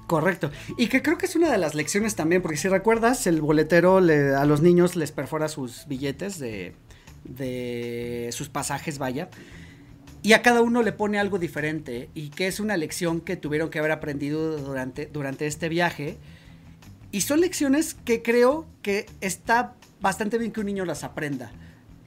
Correcto. Y que creo que es una de las lecciones también, porque si recuerdas, el boletero le, a los niños les perfora sus billetes de, de sus pasajes, vaya. Y a cada uno le pone algo diferente y que es una lección que tuvieron que haber aprendido durante, durante este viaje y son lecciones que creo que está bastante bien que un niño las aprenda.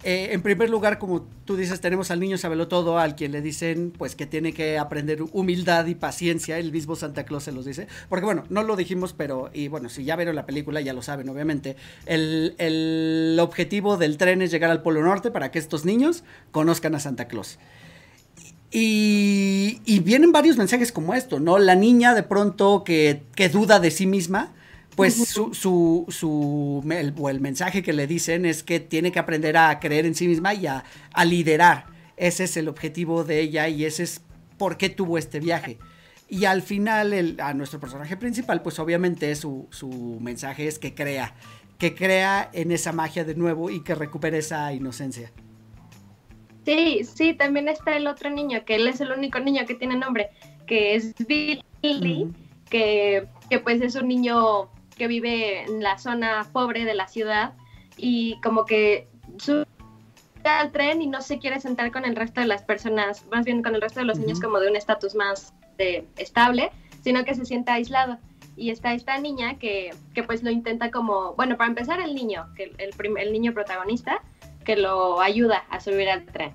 Eh, en primer lugar, como tú dices, tenemos al niño sabelo todo, al quien le dicen pues que tiene que aprender humildad y paciencia, el mismo Santa Claus se los dice, porque bueno, no lo dijimos, pero, y bueno, si ya vieron la película ya lo saben, obviamente, el, el objetivo del tren es llegar al Polo Norte para que estos niños conozcan a Santa Claus. Y, y vienen varios mensajes como esto, ¿no? La niña de pronto que, que duda de sí misma, pues su, su, su el, o el mensaje que le dicen es que tiene que aprender a creer en sí misma y a, liderar. Ese es el objetivo de ella y ese es por qué tuvo este viaje. Y al final, el, a nuestro personaje principal, pues obviamente su, su mensaje es que crea, que crea en esa magia de nuevo y que recupere esa inocencia. Sí, sí, también está el otro niño, que él es el único niño que tiene nombre, que es Billy, que, que pues es un niño que vive en la zona pobre de la ciudad y como que sube al tren y no se quiere sentar con el resto de las personas, más bien con el resto de los niños como de un estatus más estable, sino que se sienta aislado. Y está esta niña que, que, pues lo intenta como, bueno, para empezar el niño, que el, el niño protagonista, que lo ayuda a subir al tren.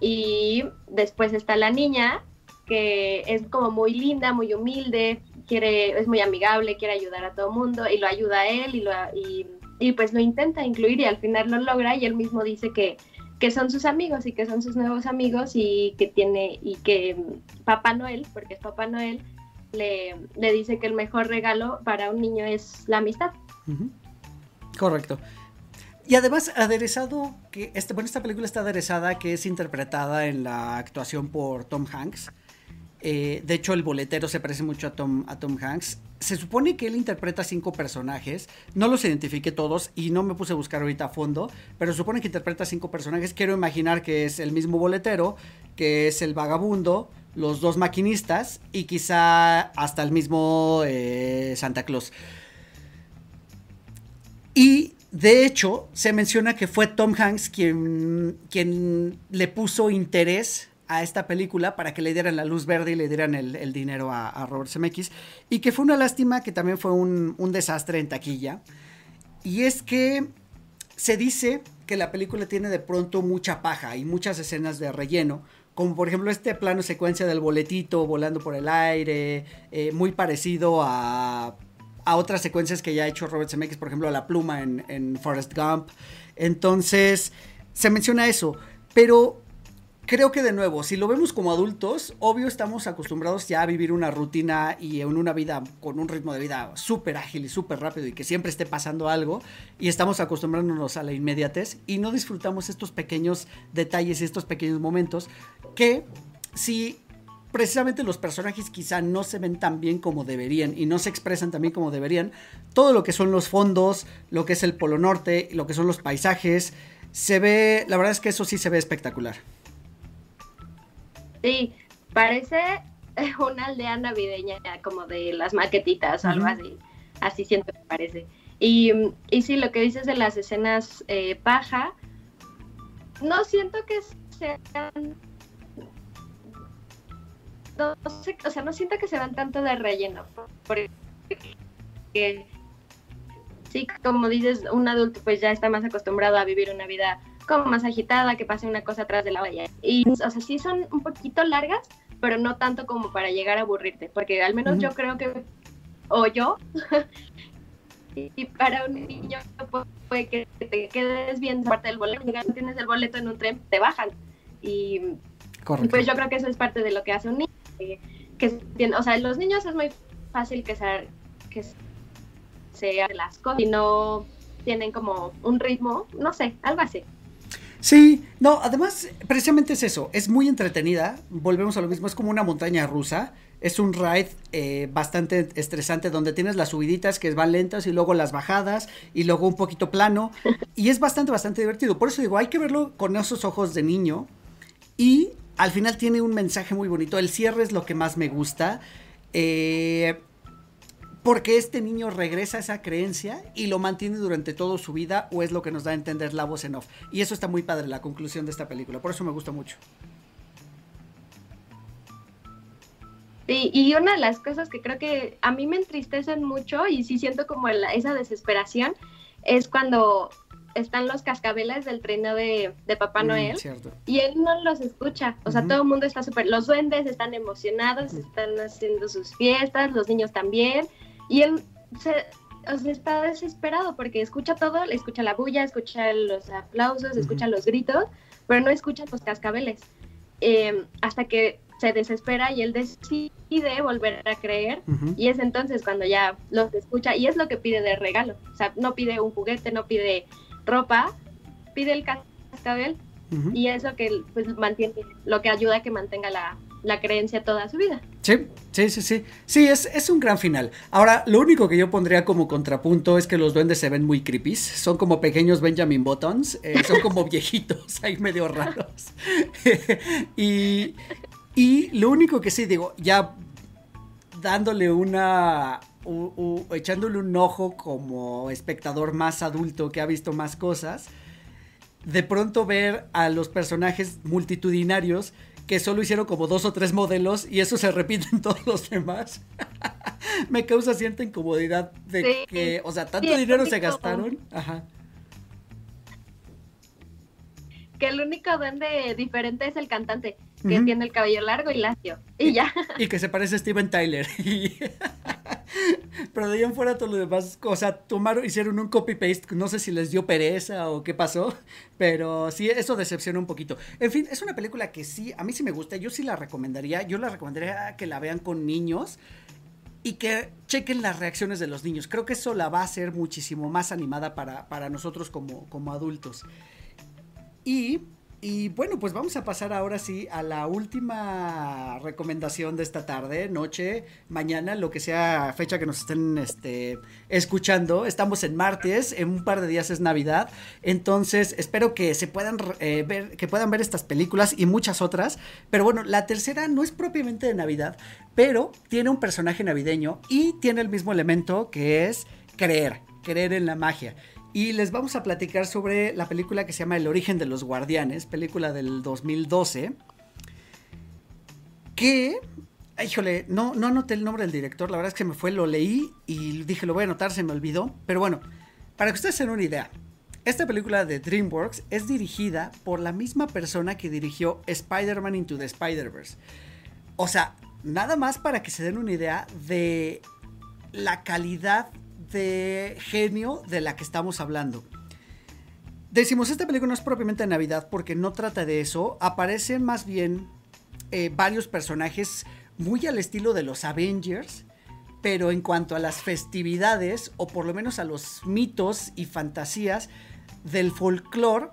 Y después está la niña, que es como muy linda, muy humilde, quiere, es muy amigable, quiere ayudar a todo mundo y lo ayuda a él y, lo, y, pues lo intenta incluir y al final lo logra y él mismo dice que, son sus amigos y que son sus nuevos amigos y que tiene y que Papá Noel, porque es Papá Noel, le, le dice que el mejor regalo para un niño es la amistad. Correcto. Y además aderezado, que este, bueno, esta película está aderezada, que es interpretada en la actuación por Tom Hanks. Eh, de hecho, el boletero se parece mucho a Tom, Hanks. Se supone que él interpreta cinco personajes. No los identifiqué todos y no me puse a buscar ahorita a fondo. Pero se supone que interpreta cinco personajes. Quiero imaginar que es el mismo boletero, que es el vagabundo, los dos maquinistas y quizá hasta el mismo eh, Santa Claus. Y de hecho, se menciona que fue Tom Hanks quien, quien le puso interés a esta película para que le dieran la luz verde y le dieran el, dinero a, Robert Zemeckis. Y que fue una lástima que también fue un, un desastre en taquilla. Y es que se dice que la película tiene de pronto mucha paja y muchas escenas de relleno, como por ejemplo este plano secuencia del boletito volando por el aire, eh, muy parecido a, a, otras secuencias que ya ha hecho Robert Zemeckis, por ejemplo la pluma en, en Forrest Gump. Entonces, se menciona eso, pero creo que de nuevo, si lo vemos como adultos, obvio estamos acostumbrados ya a vivir una rutina y en una vida con un ritmo de vida súper ágil y súper rápido y que siempre esté pasando algo y estamos acostumbrándonos a la inmediatez y no disfrutamos estos pequeños detalles y estos pequeños momentos que si precisamente los personajes quizá no se ven tan bien como deberían y no se expresan tan bien como deberían, todo lo que son los fondos, lo que es el Polo Norte, lo que son los paisajes, se ve, la verdad es que eso sí se ve espectacular. Sí, parece una aldea navideña como de las maquetitas o algo así. Así siento que parece. Y, y sí, lo que dices de las escenas eh, paja, no siento que sean... No, o sea, no siento que se van tanto de relleno. Porque sí, como dices, un adulto pues ya está más acostumbrado a vivir una vida como más agitada, que pase una cosa atrás de la valla. Y, o sea, sí son un poquito largas, pero no tanto como para llegar a aburrirte, porque al menos yo creo que, o yo, y para un niño puede que te quedes viendo parte del boleto, y tienes el boleto en un tren, te bajan. Y pues yo creo que eso es parte de lo que hace un niño. Que, o sea, los niños es muy fácil que se, que se las cosas y no tienen como un ritmo, no sé, algo así. Sí, no, además, precisamente es eso, es muy entretenida, volvemos a lo mismo, es como una montaña rusa, es un ride eh, bastante estresante donde tienes las subiditas que van lentas y luego las bajadas y luego un poquito plano y es bastante, bastante divertido, por eso digo, hay que verlo con esos ojos de niño y al final tiene un mensaje muy bonito, el cierre es lo que más me gusta. Eh, porque este niño regresa a esa creencia y lo mantiene durante toda su vida o es lo que nos da a entender la voz en off. Y eso está muy padre, la conclusión de esta película, por eso me gusta mucho. Sí, y una de las cosas que creo que a mí me entristecen mucho y sí siento como esa desesperación es cuando están los cascabeles del trino de, Papá mm, Noel y él no los escucha. O sea, todo el mundo está súper, los duendes están emocionados, están haciendo sus fiestas, los niños también y él se, está desesperado porque escucha todo, escucha la bulla, escucha los aplausos, escucha los gritos, pero no escucha los cascabeles. Em, hasta que se desespera y él decide volver a creer. Y es entonces cuando ya los escucha y es lo que pide de regalo. O sea, no pide un juguete, no pide ropa, pide el cascabel. Y eso que pues mantiene, lo que ayuda a que mantenga la, la creencia toda su vida. Sí, sí, sí, sí. Sí, es, es, un gran final. Ahora, lo único que yo pondría como contrapunto es que los duendes se ven muy creepy. Son como pequeños Benjamin Buttons. Eh, son como viejitos, ahí medio raros. y, y lo único que sí, digo, ya dándole una. echándole un ojo como espectador más adulto que ha visto más cosas. De pronto ver a los personajes multitudinarios que solo hicieron como dos o tres modelos y eso se repite en todos los demás. Me causa cierta incomodidad de que, o sea, tanto dinero se gastaron. Ajá. Que el único duende diferente es el cantante, que tiene el cabello largo y lacio. Y ya. Y que se parece a Steven Tyler. Pero de ahí en fuera todo lo demás, o sea, tomaron, hicieron un copy-paste, no sé si les dio pereza o qué pasó, pero sí, eso decepciona un poquito. En fin, es una película que sí, a mí sí me gusta, yo sí la recomendaría, yo la recomendaría que la vean con niños y que chequen las reacciones de los niños. Creo que eso la va a hacer muchísimo más animada para, para nosotros como, como adultos. Y Y bueno, pues vamos a pasar ahora sí a la última recomendación de esta tarde, noche, mañana, lo que sea fecha que nos estén este, escuchando. Estamos en martes, en un par de días es Navidad, entonces espero que se puedan eh, ver, que puedan ver estas películas y muchas otras. Pero bueno, la tercera no es propiamente de Navidad, pero tiene un personaje navideño y tiene el mismo elemento que es creer, creer en la magia. Y les vamos a platicar sobre la película que se llama El origen de los guardianes, película del 2012. Que, híjole, no, no anoté el nombre del director, la verdad es que me fue, lo leí y dije, lo voy a anotar, se me olvidó. Pero bueno, para que ustedes tengan una idea, esta película de DreamWorks es dirigida por la misma persona que dirigió Spider-Man Into the Spider-Verse. O sea, nada más para que se den una idea de la calidad genio de la que estamos hablando. Decimos, esta película no es propiamente de Navidad porque no trata de eso. Aparecen más bien eh, varios personajes muy al estilo de los Avengers, pero en cuanto a las festividades, o por lo menos a los mitos y fantasías del folclore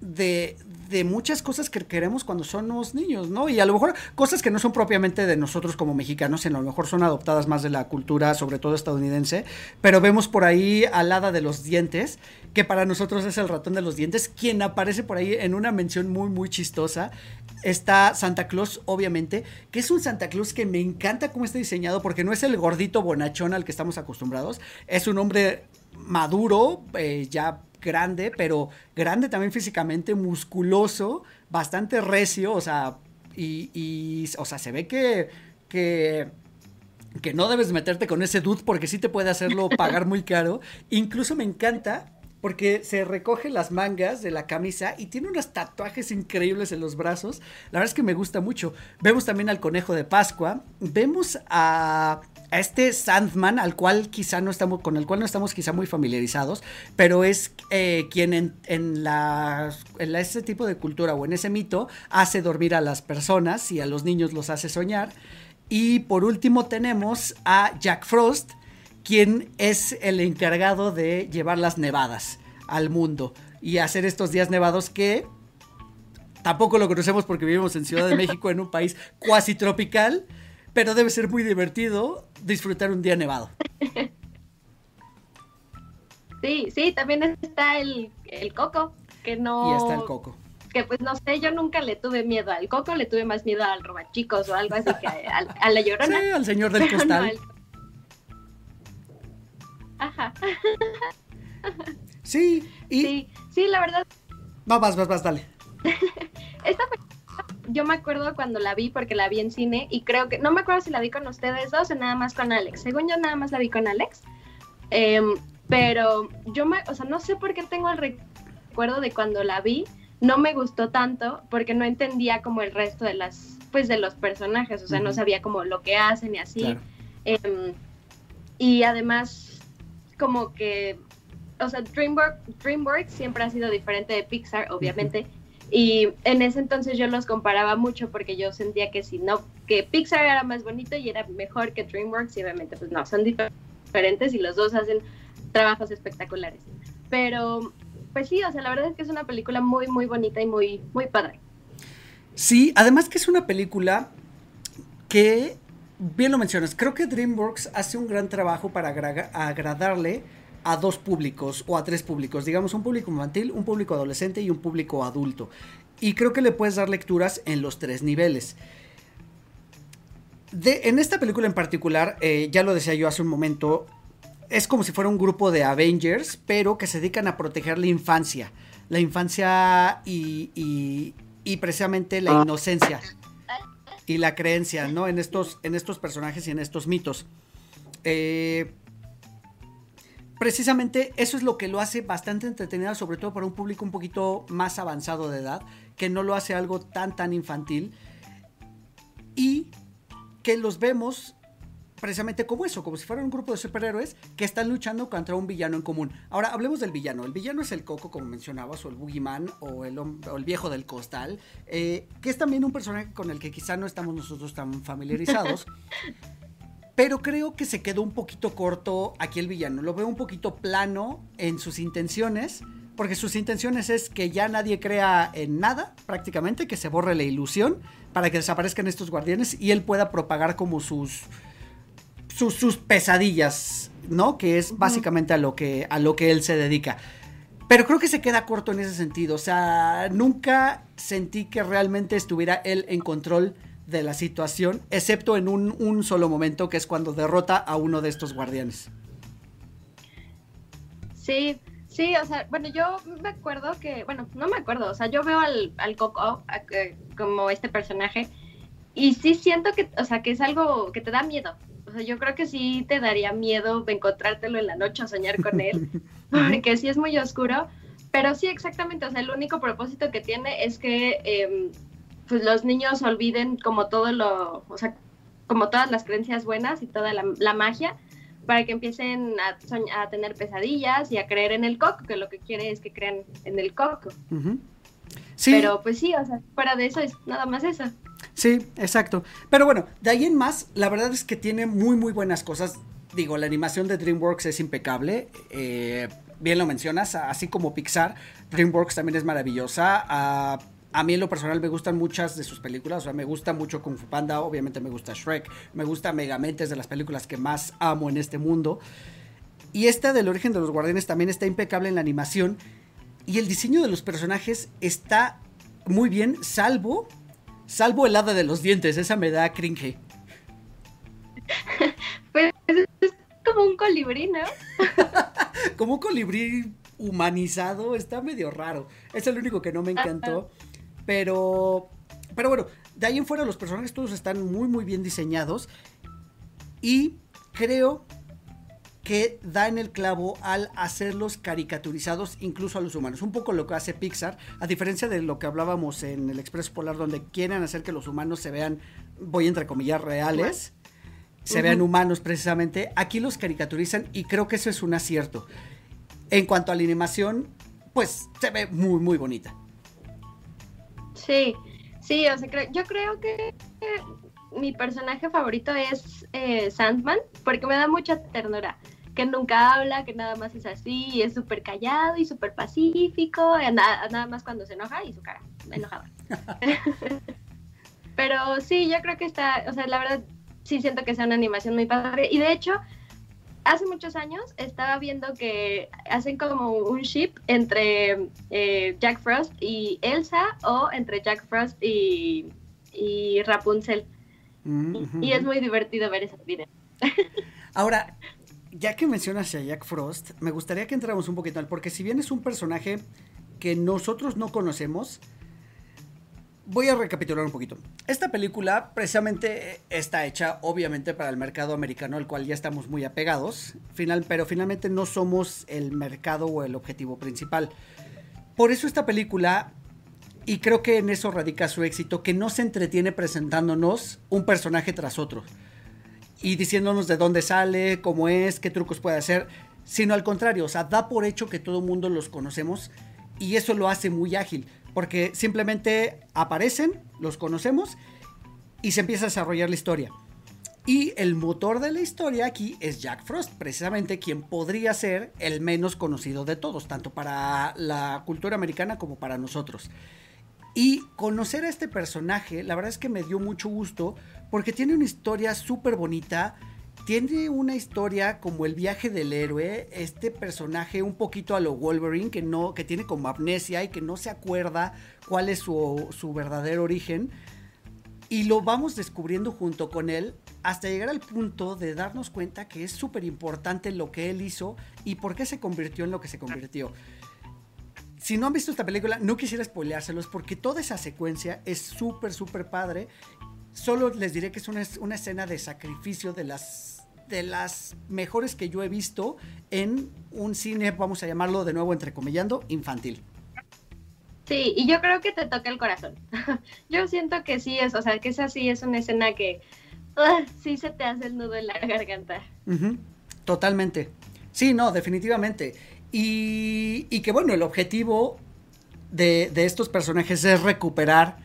de, de muchas cosas que queremos cuando somos niños, ¿no? Y a lo mejor cosas que no son propiamente de nosotros como mexicanos, sino a lo mejor son adoptadas más de la cultura, sobre todo estadounidense, pero vemos por ahí al hada de los dientes, que para nosotros es el ratón de los dientes, quien aparece por ahí en una mención muy, muy chistosa. Está Santa Claus, obviamente, que es un Santa Claus que me encanta cómo está diseñado, porque no es el gordito bonachón al que estamos acostumbrados, es un hombre maduro, eh, ya grande, pero grande también físicamente, musculoso, bastante recio, o sea, y, o sea, se ve que, que, que no debes meterte con ese dude porque sí te puede hacerlo pagar muy caro. Incluso me encanta porque se recoge las mangas de la camisa y tiene unos tatuajes increíbles en los brazos. La verdad es que me gusta mucho. Vemos también al conejo de Pascua. Vemos a, este Sandman, al cual quizá no estamos, con el cual no estamos quizá muy familiarizados, pero es eh, quien en, la, en ese tipo de cultura o en ese mito hace dormir a las personas y a los niños los hace soñar. Y por último tenemos a Jack Frost, quien es el encargado de llevar las nevadas al mundo y hacer estos días nevados que tampoco lo conocemos porque vivimos en Ciudad de México, en un país cuasi tropical, pero debe ser muy divertido disfrutar un día nevado. Sí, sí, también está el, coco, que no... Y está el coco. Que pues no sé, yo nunca le tuve miedo al coco, le tuve más miedo al robachicos o algo así que a, la llorona. Sí, al señor del costal. Ajá. Sí, y... sí, sí, la verdad. No, vas, vas, vas, dale. Esta yo me acuerdo cuando la vi porque la vi en cine y creo que, no me acuerdo si la vi con ustedes dos o nada más con Alex. Según yo nada más la vi con Alex. Em, pero yo me, o sea, no sé por qué tengo el recuerdo de cuando la vi, no me gustó tanto porque no entendía como el resto de las, pues de los personajes, o sea, no sabía como lo que hacen y así. Em, y además como que, o sea, DreamWorks, siempre ha sido diferente de Pixar, obviamente. Y en ese entonces yo los comparaba mucho porque yo sentía que si no, que Pixar era más bonito y era mejor que DreamWorks y obviamente pues no, son diferentes y los dos hacen trabajos espectaculares. Pero pues sí, o sea, la verdad es que es una película muy, muy bonita y muy, muy padre. Sí, además que es una película que bien lo mencionas, creo que DreamWorks hace un gran trabajo para agradarle a dos públicos o a tres públicos, digamos un público infantil, un público adolescente y un público adulto. Y creo que le puedes dar lecturas en los tres niveles. De, en esta película en particular, eh, ya lo decía yo hace un momento, es como si fuera un grupo de Avengers, pero que se dedican a proteger la infancia. La infancia y, y precisamente la inocencia y la creencia, ¿no? En estos, en estos personajes y en estos mitos. Eh, precisamente eso es lo que lo hace bastante entretenida, sobre todo para un público un poquito más avanzado de edad, que no lo hace algo tan, tan infantil. Y que los vemos precisamente como eso, como si fuera un grupo de superhéroes que están luchando contra un villano en común. Ahora, hablemos del villano. El villano es el Coco, como mencionabas, o el Boogeyman, o el, o el viejo del costal, eh, que es también un personaje con el que quizá no estamos nosotros tan familiarizados. pero creo que se quedó un poquito corto aquí el villano. Lo veo un poquito plano en sus intenciones porque sus intenciones es que ya nadie crea en nada, prácticamente, que se borre la ilusión para que desaparezcan estos guardianes y él pueda propagar como sus sus, sus pesadillas, ¿no? Que es básicamente a lo que a lo que él se dedica. Pero creo que se queda corto en ese sentido. O sea, nunca sentí que realmente estuviera él en control de la situación, excepto en un, un solo momento, que es cuando derrota a uno de estos guardianes. Sí, sí, o sea, bueno, yo me acuerdo que, bueno, no me acuerdo, o sea, yo veo al, al Coco como este personaje y sí siento que, o sea, que es algo que te da miedo. O sea, yo creo que sí te daría miedo de encontrártelo en la noche o soñar con él, porque sí es muy oscuro, pero sí, exactamente, o sea, el único propósito que tiene es que em, pues los niños olviden como todo lo, o sea, como todas las creencias buenas y toda la, magia, para que empiecen a, a, tener pesadillas y a creer en el coco, que lo que quiere es que crean en el coco. sí. Pero pues sí, o sea, fuera de eso es nada más eso. Sí, exacto. Pero bueno, de ahí en más, la verdad es que tiene muy, muy buenas cosas. Digo, la animación de DreamWorks es impecable. Eh, bien lo mencionas, así como Pixar, DreamWorks también es maravillosa. A mí en lo personal me gustan muchas de sus películas, o sea, me gusta mucho Kung Fu Panda, obviamente me gusta Shrek, me gusta Megamente, es de las películas que más amo en este mundo. Y esta del origen de los guardianes también está impecable en la animación y el diseño de los personajes está muy bien, salvo salvo el hada de los dientes, esa me da cringe. Pues es como un colibrí, ¿no? como un colibrí humanizado, está medio raro. Es el único que no me encantó. Pero, pero bueno, de ahí en fuera los personajes todos están muy, muy bien diseñados. Y creo que da en el clavo al hacerlos caricaturizados incluso a los humanos. Un poco lo que hace Pixar, a diferencia de lo que hablábamos en el Expreso Polar, donde quieren hacer que los humanos se vean, voy entre comillas, reales, se vean humanos precisamente. Aquí los caricaturizan y creo que eso es un acierto. En cuanto a la animación, pues se ve muy, muy bonita. Sí, sí, o sea, yo creo que mi personaje favorito es eh, Sandman, porque me da mucha ternura que nunca habla, que nada más es así, es súper callado y súper pacífico, nada, nada, más cuando se enoja y su cara, enojada. Pero sí, yo creo que está, o sea, la verdad, sí siento que es una animación muy padre. Y de hecho, hace muchos años estaba viendo que hacen como un ship entre eh, Jack Frost y Elsa o entre Jack Frost y, y Rapunzel. Mm, y, es muy divertido ver esos videos. Ahora, ya que mencionas a Jack Frost, me gustaría que entráramos un poquito al, porque si bien es un personaje que nosotros no conocemos, voy a recapitular un poquito. Esta película precisamente está hecha obviamente para el mercado americano al cual ya estamos muy apegados, final, pero finalmente no somos el mercado o el objetivo principal. Por eso esta película, y creo que en eso radica su éxito, que no se entretiene presentándonos un personaje tras otro y diciéndonos de dónde sale, cómo es, qué trucos puede hacer, sino al contrario, o sea, da por hecho que todo el mundo los conocemos y eso lo hace muy ágil, porque simplemente aparecen, los conocemos y se empieza a desarrollar la historia. Y el motor de la historia aquí es Jack Frost, precisamente quien podría ser el menos conocido de todos, tanto para la cultura americana como para nosotros. Y conocer a este personaje, la verdad es que me dio mucho gusto porque tiene una historia súper bonita. Tiene una historia como el viaje del héroe, este personaje un poquito a lo Wolverine, que, no, que tiene como amnesia y que no se acuerda cuál es su, su verdadero origen. Y lo vamos descubriendo junto con él hasta llegar al punto de darnos cuenta que es súper importante lo que él hizo y por qué se convirtió en lo que se convirtió. Si no han visto esta película, no quisiera spoileárselos porque toda esa secuencia es súper, súper padre Solo les diré que es una, escena de sacrificio de las, de las mejores que yo he visto en un cine, vamos a llamarlo de nuevo entrecomillando, infantil. Sí, y yo creo que te toca el corazón. yo siento que sí es, o sea, que esa sí es una escena que uh, sí se te hace el nudo en la garganta. Totalmente. Sí, no, definitivamente. Y, y que bueno, el objetivo de, de estos personajes es recuperar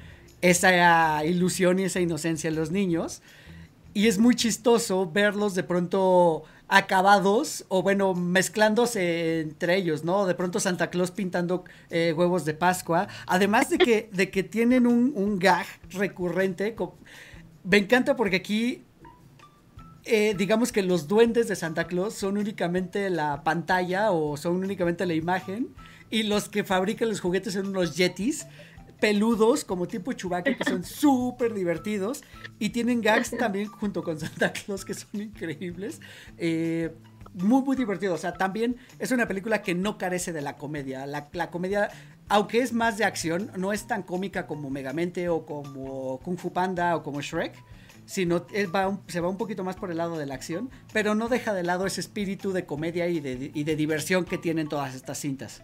esa ilusión y esa inocencia en los niños. Y es muy chistoso verlos de pronto acabados o bueno, mezclándose entre ellos, ¿no? De pronto Santa Claus pintando eh, huevos de Pascua, además de que, de que tienen un, gag recurrente. Me encanta porque aquí eh, digamos que los duendes de Santa Claus son únicamente la pantalla o son únicamente la imagen y los que fabrican los juguetes son unos yetis peludos como tipo Chewbacca que son súper divertidos y tienen gags también junto con Santa Claus que son increíbles. Eh, muy, muy divertido. O sea, también es una película que no carece de la comedia. La, comedia, aunque es más de acción, no es tan cómica como Megamente o como Kung Fu Panda o como Shrek. Sino va se va un poquito más por el lado de la acción, pero no deja de lado ese espíritu de comedia y de, y de diversión que tienen todas estas cintas.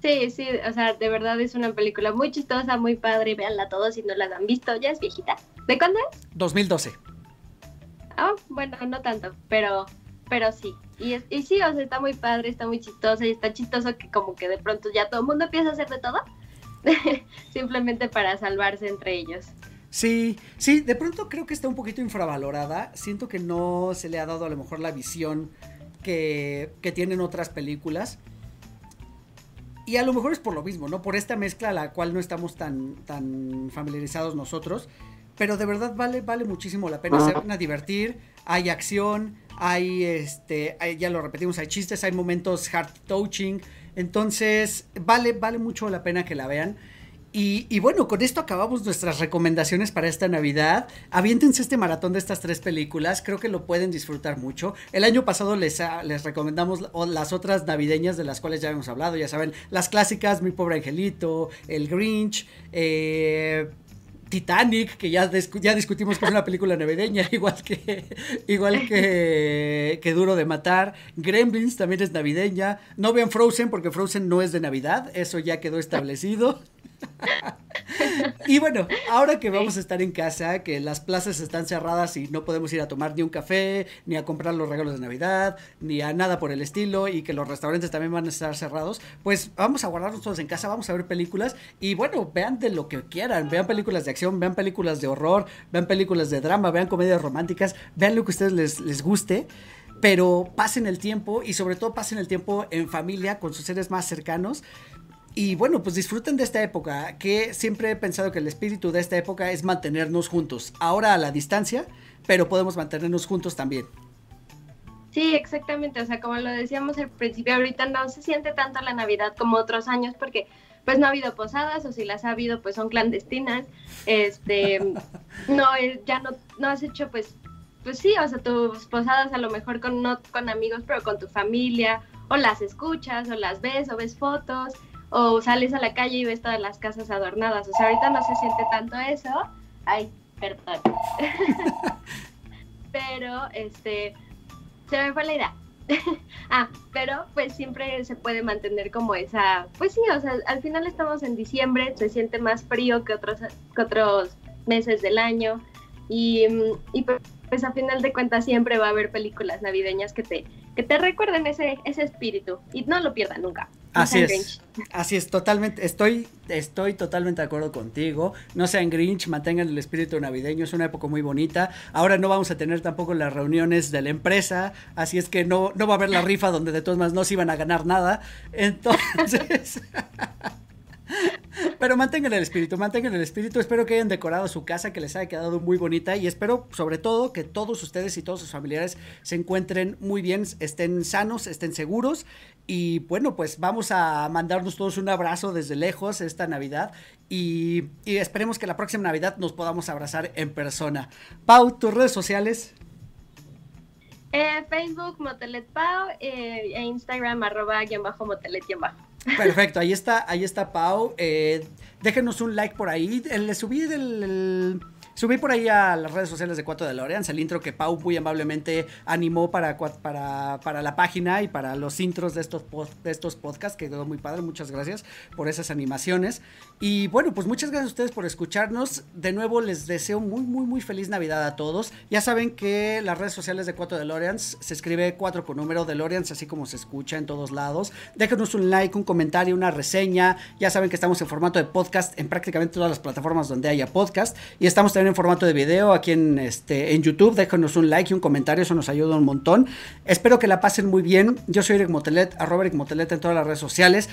Sí, sí, o sea, de verdad es una película muy chistosa, muy padre, véanla todos si no la han visto, ya es viejita. ¿De cuándo es? 2012. Ah, bueno, no tanto, pero pero sí. Y, y sí, o sea, está muy padre, está muy chistosa y está chistoso que como que de pronto ya todo el mundo empieza a hacer de todo, simplemente para salvarse entre ellos. Sí, sí, de pronto creo que está un poquito infravalorada. Siento que no se le ha dado a lo mejor la visión que, que tienen otras películas. Y a lo mejor es por lo mismo, ¿no? Por esta mezcla a la cual no estamos tan, tan familiarizados nosotros. Pero de verdad vale, vale muchísimo la pena. Se van a divertir, hay acción, hay, este, ya lo repetimos, hay chistes, hay momentos heart touching. Entonces, vale, vale mucho la pena que la vean. Y, bueno, con esto acabamos nuestras recomendaciones para esta Navidad. Aviéntense este maratón de estas tres películas, creo que lo pueden disfrutar mucho. El año pasado les, les recomendamos las otras navideñas de las cuales ya hemos hablado, ya saben, las clásicas, Mi Pobre Angelito, El Grinch, eh, Titanic, que ya, ya discutimos que una película navideña, igual que, igual que, que Duro de Matar. Gremlins también es navideña. No vean Frozen porque Frozen no es de Navidad, eso ya quedó establecido y bueno, ahora que vamos a estar en casa, que las plazas están cerradas y no podemos ir a tomar ni un café, ni a comprar los regalos de Navidad, ni a nada por el estilo, y que los restaurantes también van a estar cerrados, pues vamos a guardarnos todos en casa, vamos a ver películas y bueno, vean de lo que quieran, vean películas de acción, vean películas de horror, vean películas de drama, vean comedias románticas, vean lo que a ustedes les, les guste pero pasen el tiempo y sobre todo pasen el tiempo en familia con sus seres más cercanos y bueno, pues disfruten de esta época, que siempre he pensado que el espíritu de esta época es mantenernos juntos. Ahora a la distancia, pero podemos mantenernos juntos también. Sí, exactamente. O sea, como lo decíamos al principio, ahorita no se siente tanto la Navidad como otros años porque pues no ha habido posadas o si las ha habido pues son clandestinas. Este, no, eh, ya no, no has hecho pues, pues sí, o sea, tus posadas a lo mejor con, no con amigos, pero con tu familia o las escuchas o las ves o ves fotos o sales a la calle y ves todas las casas adornadas. O sea, ahorita no se siente tanto eso. Ay, perdón. pero, este, se me fue la idea. ah, pero pues siempre se puede mantener como esa, pues sí, o sea, al final estamos en diciembre, se siente más frío que otros, que otros meses del año y, y pues a final de cuentas siempre va a haber películas navideñas que te, que te recuerden ese, ese espíritu y no lo pierdan nunca. Así es. Así es, totalmente, estoy, estoy totalmente de acuerdo contigo. No sean Grinch, mantengan el espíritu navideño, es una época muy bonita. Ahora no vamos a tener tampoco las reuniones de la empresa, así es que no, no va a haber la rifa donde de todas maneras no se iban a ganar nada. Entonces. Pero mantengan el espíritu, mantengan el espíritu. Espero que hayan decorado su casa, que les haya quedado muy bonita y espero sobre todo que todos ustedes y todos sus familiares se encuentren muy bien, estén sanos, estén seguros. Y bueno, pues vamos a mandarnos todos un abrazo desde lejos esta Navidad y, esperemos que la próxima Navidad nos podamos abrazar en persona. Pau, tus redes sociales. Eh, Facebook Motelet Pau eh, e Instagram arroba guion bajo Motelet bajo. Perfecto, ahí está, ahí está Pau. Eh, déjenos un like por ahí. Le subí del... Subí por ahí a las redes sociales de Cuatro de Loreans el intro que Pau muy amablemente animó para, para, para la página y para los intros de estos, de estos podcasts, que quedó muy padre. Muchas gracias por esas animaciones. Y bueno, pues muchas gracias a ustedes por escucharnos. De nuevo les deseo muy, muy, muy feliz Navidad a todos. Ya saben que las redes sociales de Cuatro de Loreans se escribe 4 con número de Loreans, así como se escucha en todos lados. Déjenos un like, un comentario, una reseña. Ya saben que estamos en formato de podcast en prácticamente todas las plataformas donde haya podcast. Y estamos también en formato de video aquí en, este, en YouTube. Déjenos un like y un comentario, eso nos ayuda un montón. Espero que la pasen muy bien. Yo soy Eric Motelet, arroba Eric Motelet en todas las redes sociales.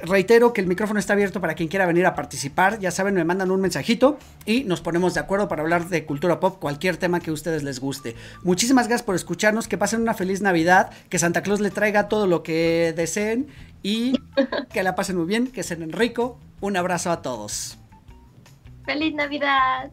Reitero que el micrófono está abierto para quien quiera venir a participar. Ya saben, me mandan un mensajito y nos ponemos de acuerdo para hablar de cultura pop, cualquier tema que a ustedes les guste. Muchísimas gracias por escucharnos, que pasen una feliz Navidad, que Santa Claus le traiga todo lo que deseen y que la pasen muy bien, que sean rico. Un abrazo a todos. ¡Feliz Navidad!